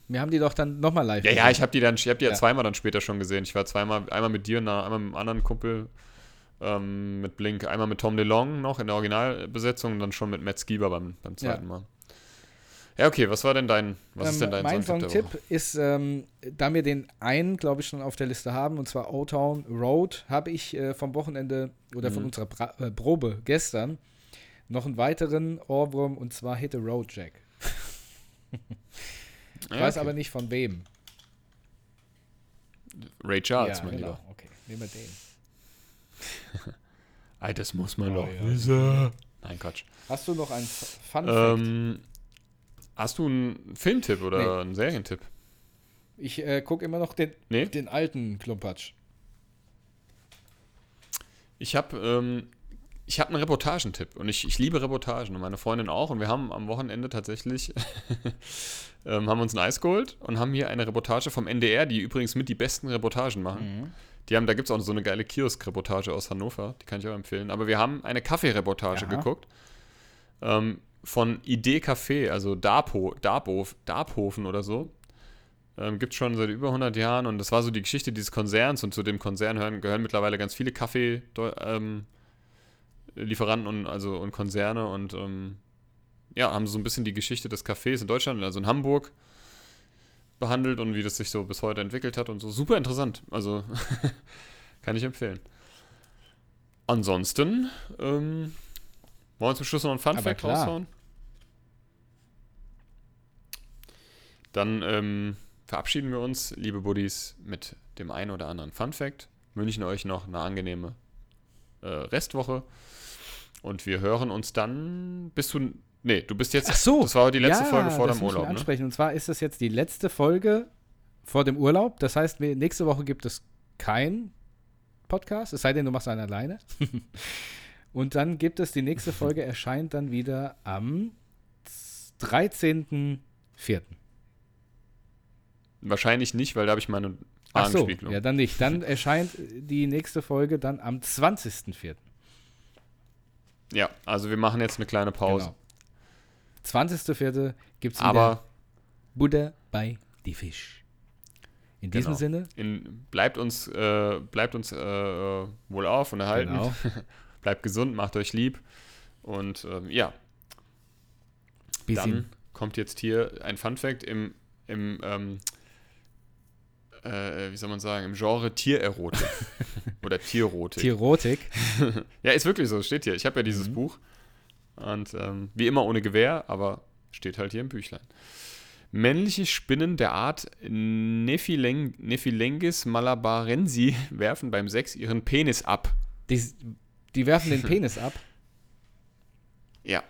Wir haben die doch dann nochmal live ja, ja, ich habe die dann, ich habe die ja, Ja. zweimal dann später schon gesehen. Ich war zweimal, einmal mit dir und einmal mit einem anderen Kumpel ähm, mit Blink, einmal mit Tom DeLong noch in der Originalbesetzung und dann schon mit Matt Skiba beim, beim zweiten Mal. Ja, okay, was war denn dein, was ist denn dein Ähm, mein Songtipp Woche? ist, ähm, da wir den einen, glaube ich, schon auf der Liste haben, und zwar Old Town Road, habe ich äh, vom Wochenende oder von Mhm. unserer Bra äh, Probe gestern noch einen weiteren Ohrwurm und zwar Hit the Road Jack. Ich Ja, weiß okay. aber nicht von wem. Ray Charles, ja, mein genau. Lieber. Okay, nehmen wir den. Ey, das muss man Oh, doch ja. Nein, Quatsch. Hast du noch einen Fun Fact? Ähm, hast du einen Filmtipp oder Nee. einen Serientipp? Ich äh, gucke immer noch den, Nee? den alten Klumpatsch. Ich habe ähm, ich hab einen Reportagentipp und ich, ich liebe Reportagen und meine Freundin auch und wir haben am Wochenende tatsächlich ähm, haben uns ein Eis geholt und haben hier eine Reportage vom NDR, die übrigens mit die besten Reportagen machen. Mhm. Die haben, da gibt es auch so eine geile Kiosk-Reportage aus Hannover, die kann ich auch empfehlen. Aber wir haben eine Kaffeereportage geguckt ähm, von Idee Café, also Darpo, Darbof, Darbhofen oder so. Ähm, gibt schon seit über 100 Jahren und das war so die Geschichte dieses Konzerns und zu dem Konzern hören, gehören mittlerweile ganz viele Kaffee ähm, und also und Konzerne und ähm, ja, haben so ein bisschen die Geschichte des Cafés in Deutschland, also in Hamburg behandelt und wie das sich so bis heute entwickelt hat und so. Super interessant. Also kann ich empfehlen. Ansonsten, ähm, wollen wir zum Schluss noch einen Fun Aber Fact klar. raushauen? Dann ähm, verabschieden wir uns, liebe Buddies, mit dem einen oder anderen Fun Fact. Wünschen euch noch eine angenehme äh, Restwoche. Und wir hören uns dann. Bist du. Nee, du bist jetzt. Ach so. Das war die letzte ja, Folge vor ich Urlaub, ne? ansprechen. Und zwar ist das jetzt die letzte Folge vor dem Urlaub. Das heißt, nächste Woche gibt es kein Podcast, es sei denn, du machst einen alleine. Und dann gibt es, die nächste Folge erscheint dann wieder am 13.04. Wahrscheinlich nicht, weil da habe ich meine Ach so, ja, dann nicht. Dann erscheint die nächste Folge dann am 20.04. Ja, also wir machen jetzt eine kleine Pause. Genau. 20.04. gibt es wieder Aber Buddha bei die Fisch. In diesem Genau. Sinne, in, bleibt uns, äh, bleibt uns äh, wohl auf und erhalten. genau. bleibt gesund, macht euch lieb. Und ähm, ja, Bis dann kommt jetzt hier ein Fun Fact im, im ähm, äh, wie soll man sagen, im Genre Tiererotik. Oder Tierrotik. Tierotik. Ja, ist wirklich so, steht hier. Ich habe ja dieses Mhm. Buch. Und ähm, wie immer ohne Gewehr, aber steht halt hier im Büchlein. Männliche Spinnen der Art Nephileng Nephilengis malabarensi werfen beim Sex ihren Penis ab. Die, die werfen den Penis ab. Ja.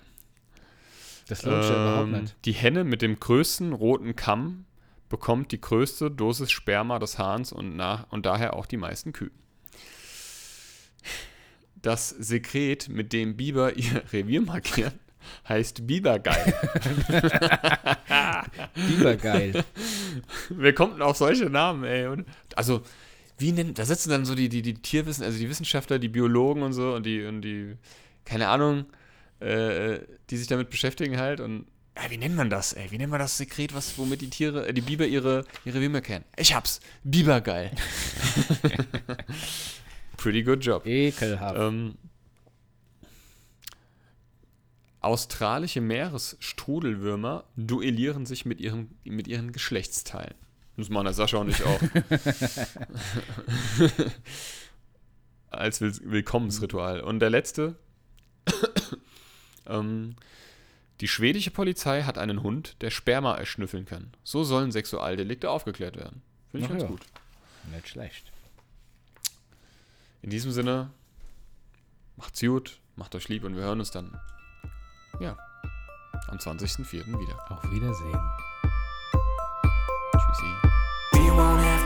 Das lohnt sich ja überhaupt Ähm, nicht. die Henne mit dem größten roten Kamm bekommt die größte Dosis Sperma des Hahns und, nach, und daher auch die meisten Küken. Das Sekret, mit dem Biber ihr Revier markieren, heißt Bibergeil. Bibergeil. Wer kommt denn auf solche Namen, ey? Und, also, wie nennen, da sitzen dann so die, die, die Tierwissen, also die Wissenschaftler, die Biologen und so und die, und die, keine Ahnung, äh, die sich damit beschäftigen halt und wie nennt man das, ey? Wie nennt man das Sekret, was, womit die Tiere, äh, die Biber ihre, ihre Würmer kennen? Ich hab's. Bibergeil. Pretty good job. Ekelhaft. Ähm, australische Meeresstrudelwürmer duellieren sich mit ihren, mit ihren Geschlechtsteilen. Das machen der Sascha und ich auch. Als Will Willkommensritual. Und der letzte. ähm, die schwedische Polizei hat einen Hund, der Sperma erschnüffeln kann. So sollen Sexualdelikte aufgeklärt werden. Finde ich Ach ganz ja. gut. Nicht schlecht. In diesem Sinne, macht's gut, macht euch lieb und wir hören uns dann, ja, am 20.04. wieder. Auf Wiedersehen. Tschüssi. won't have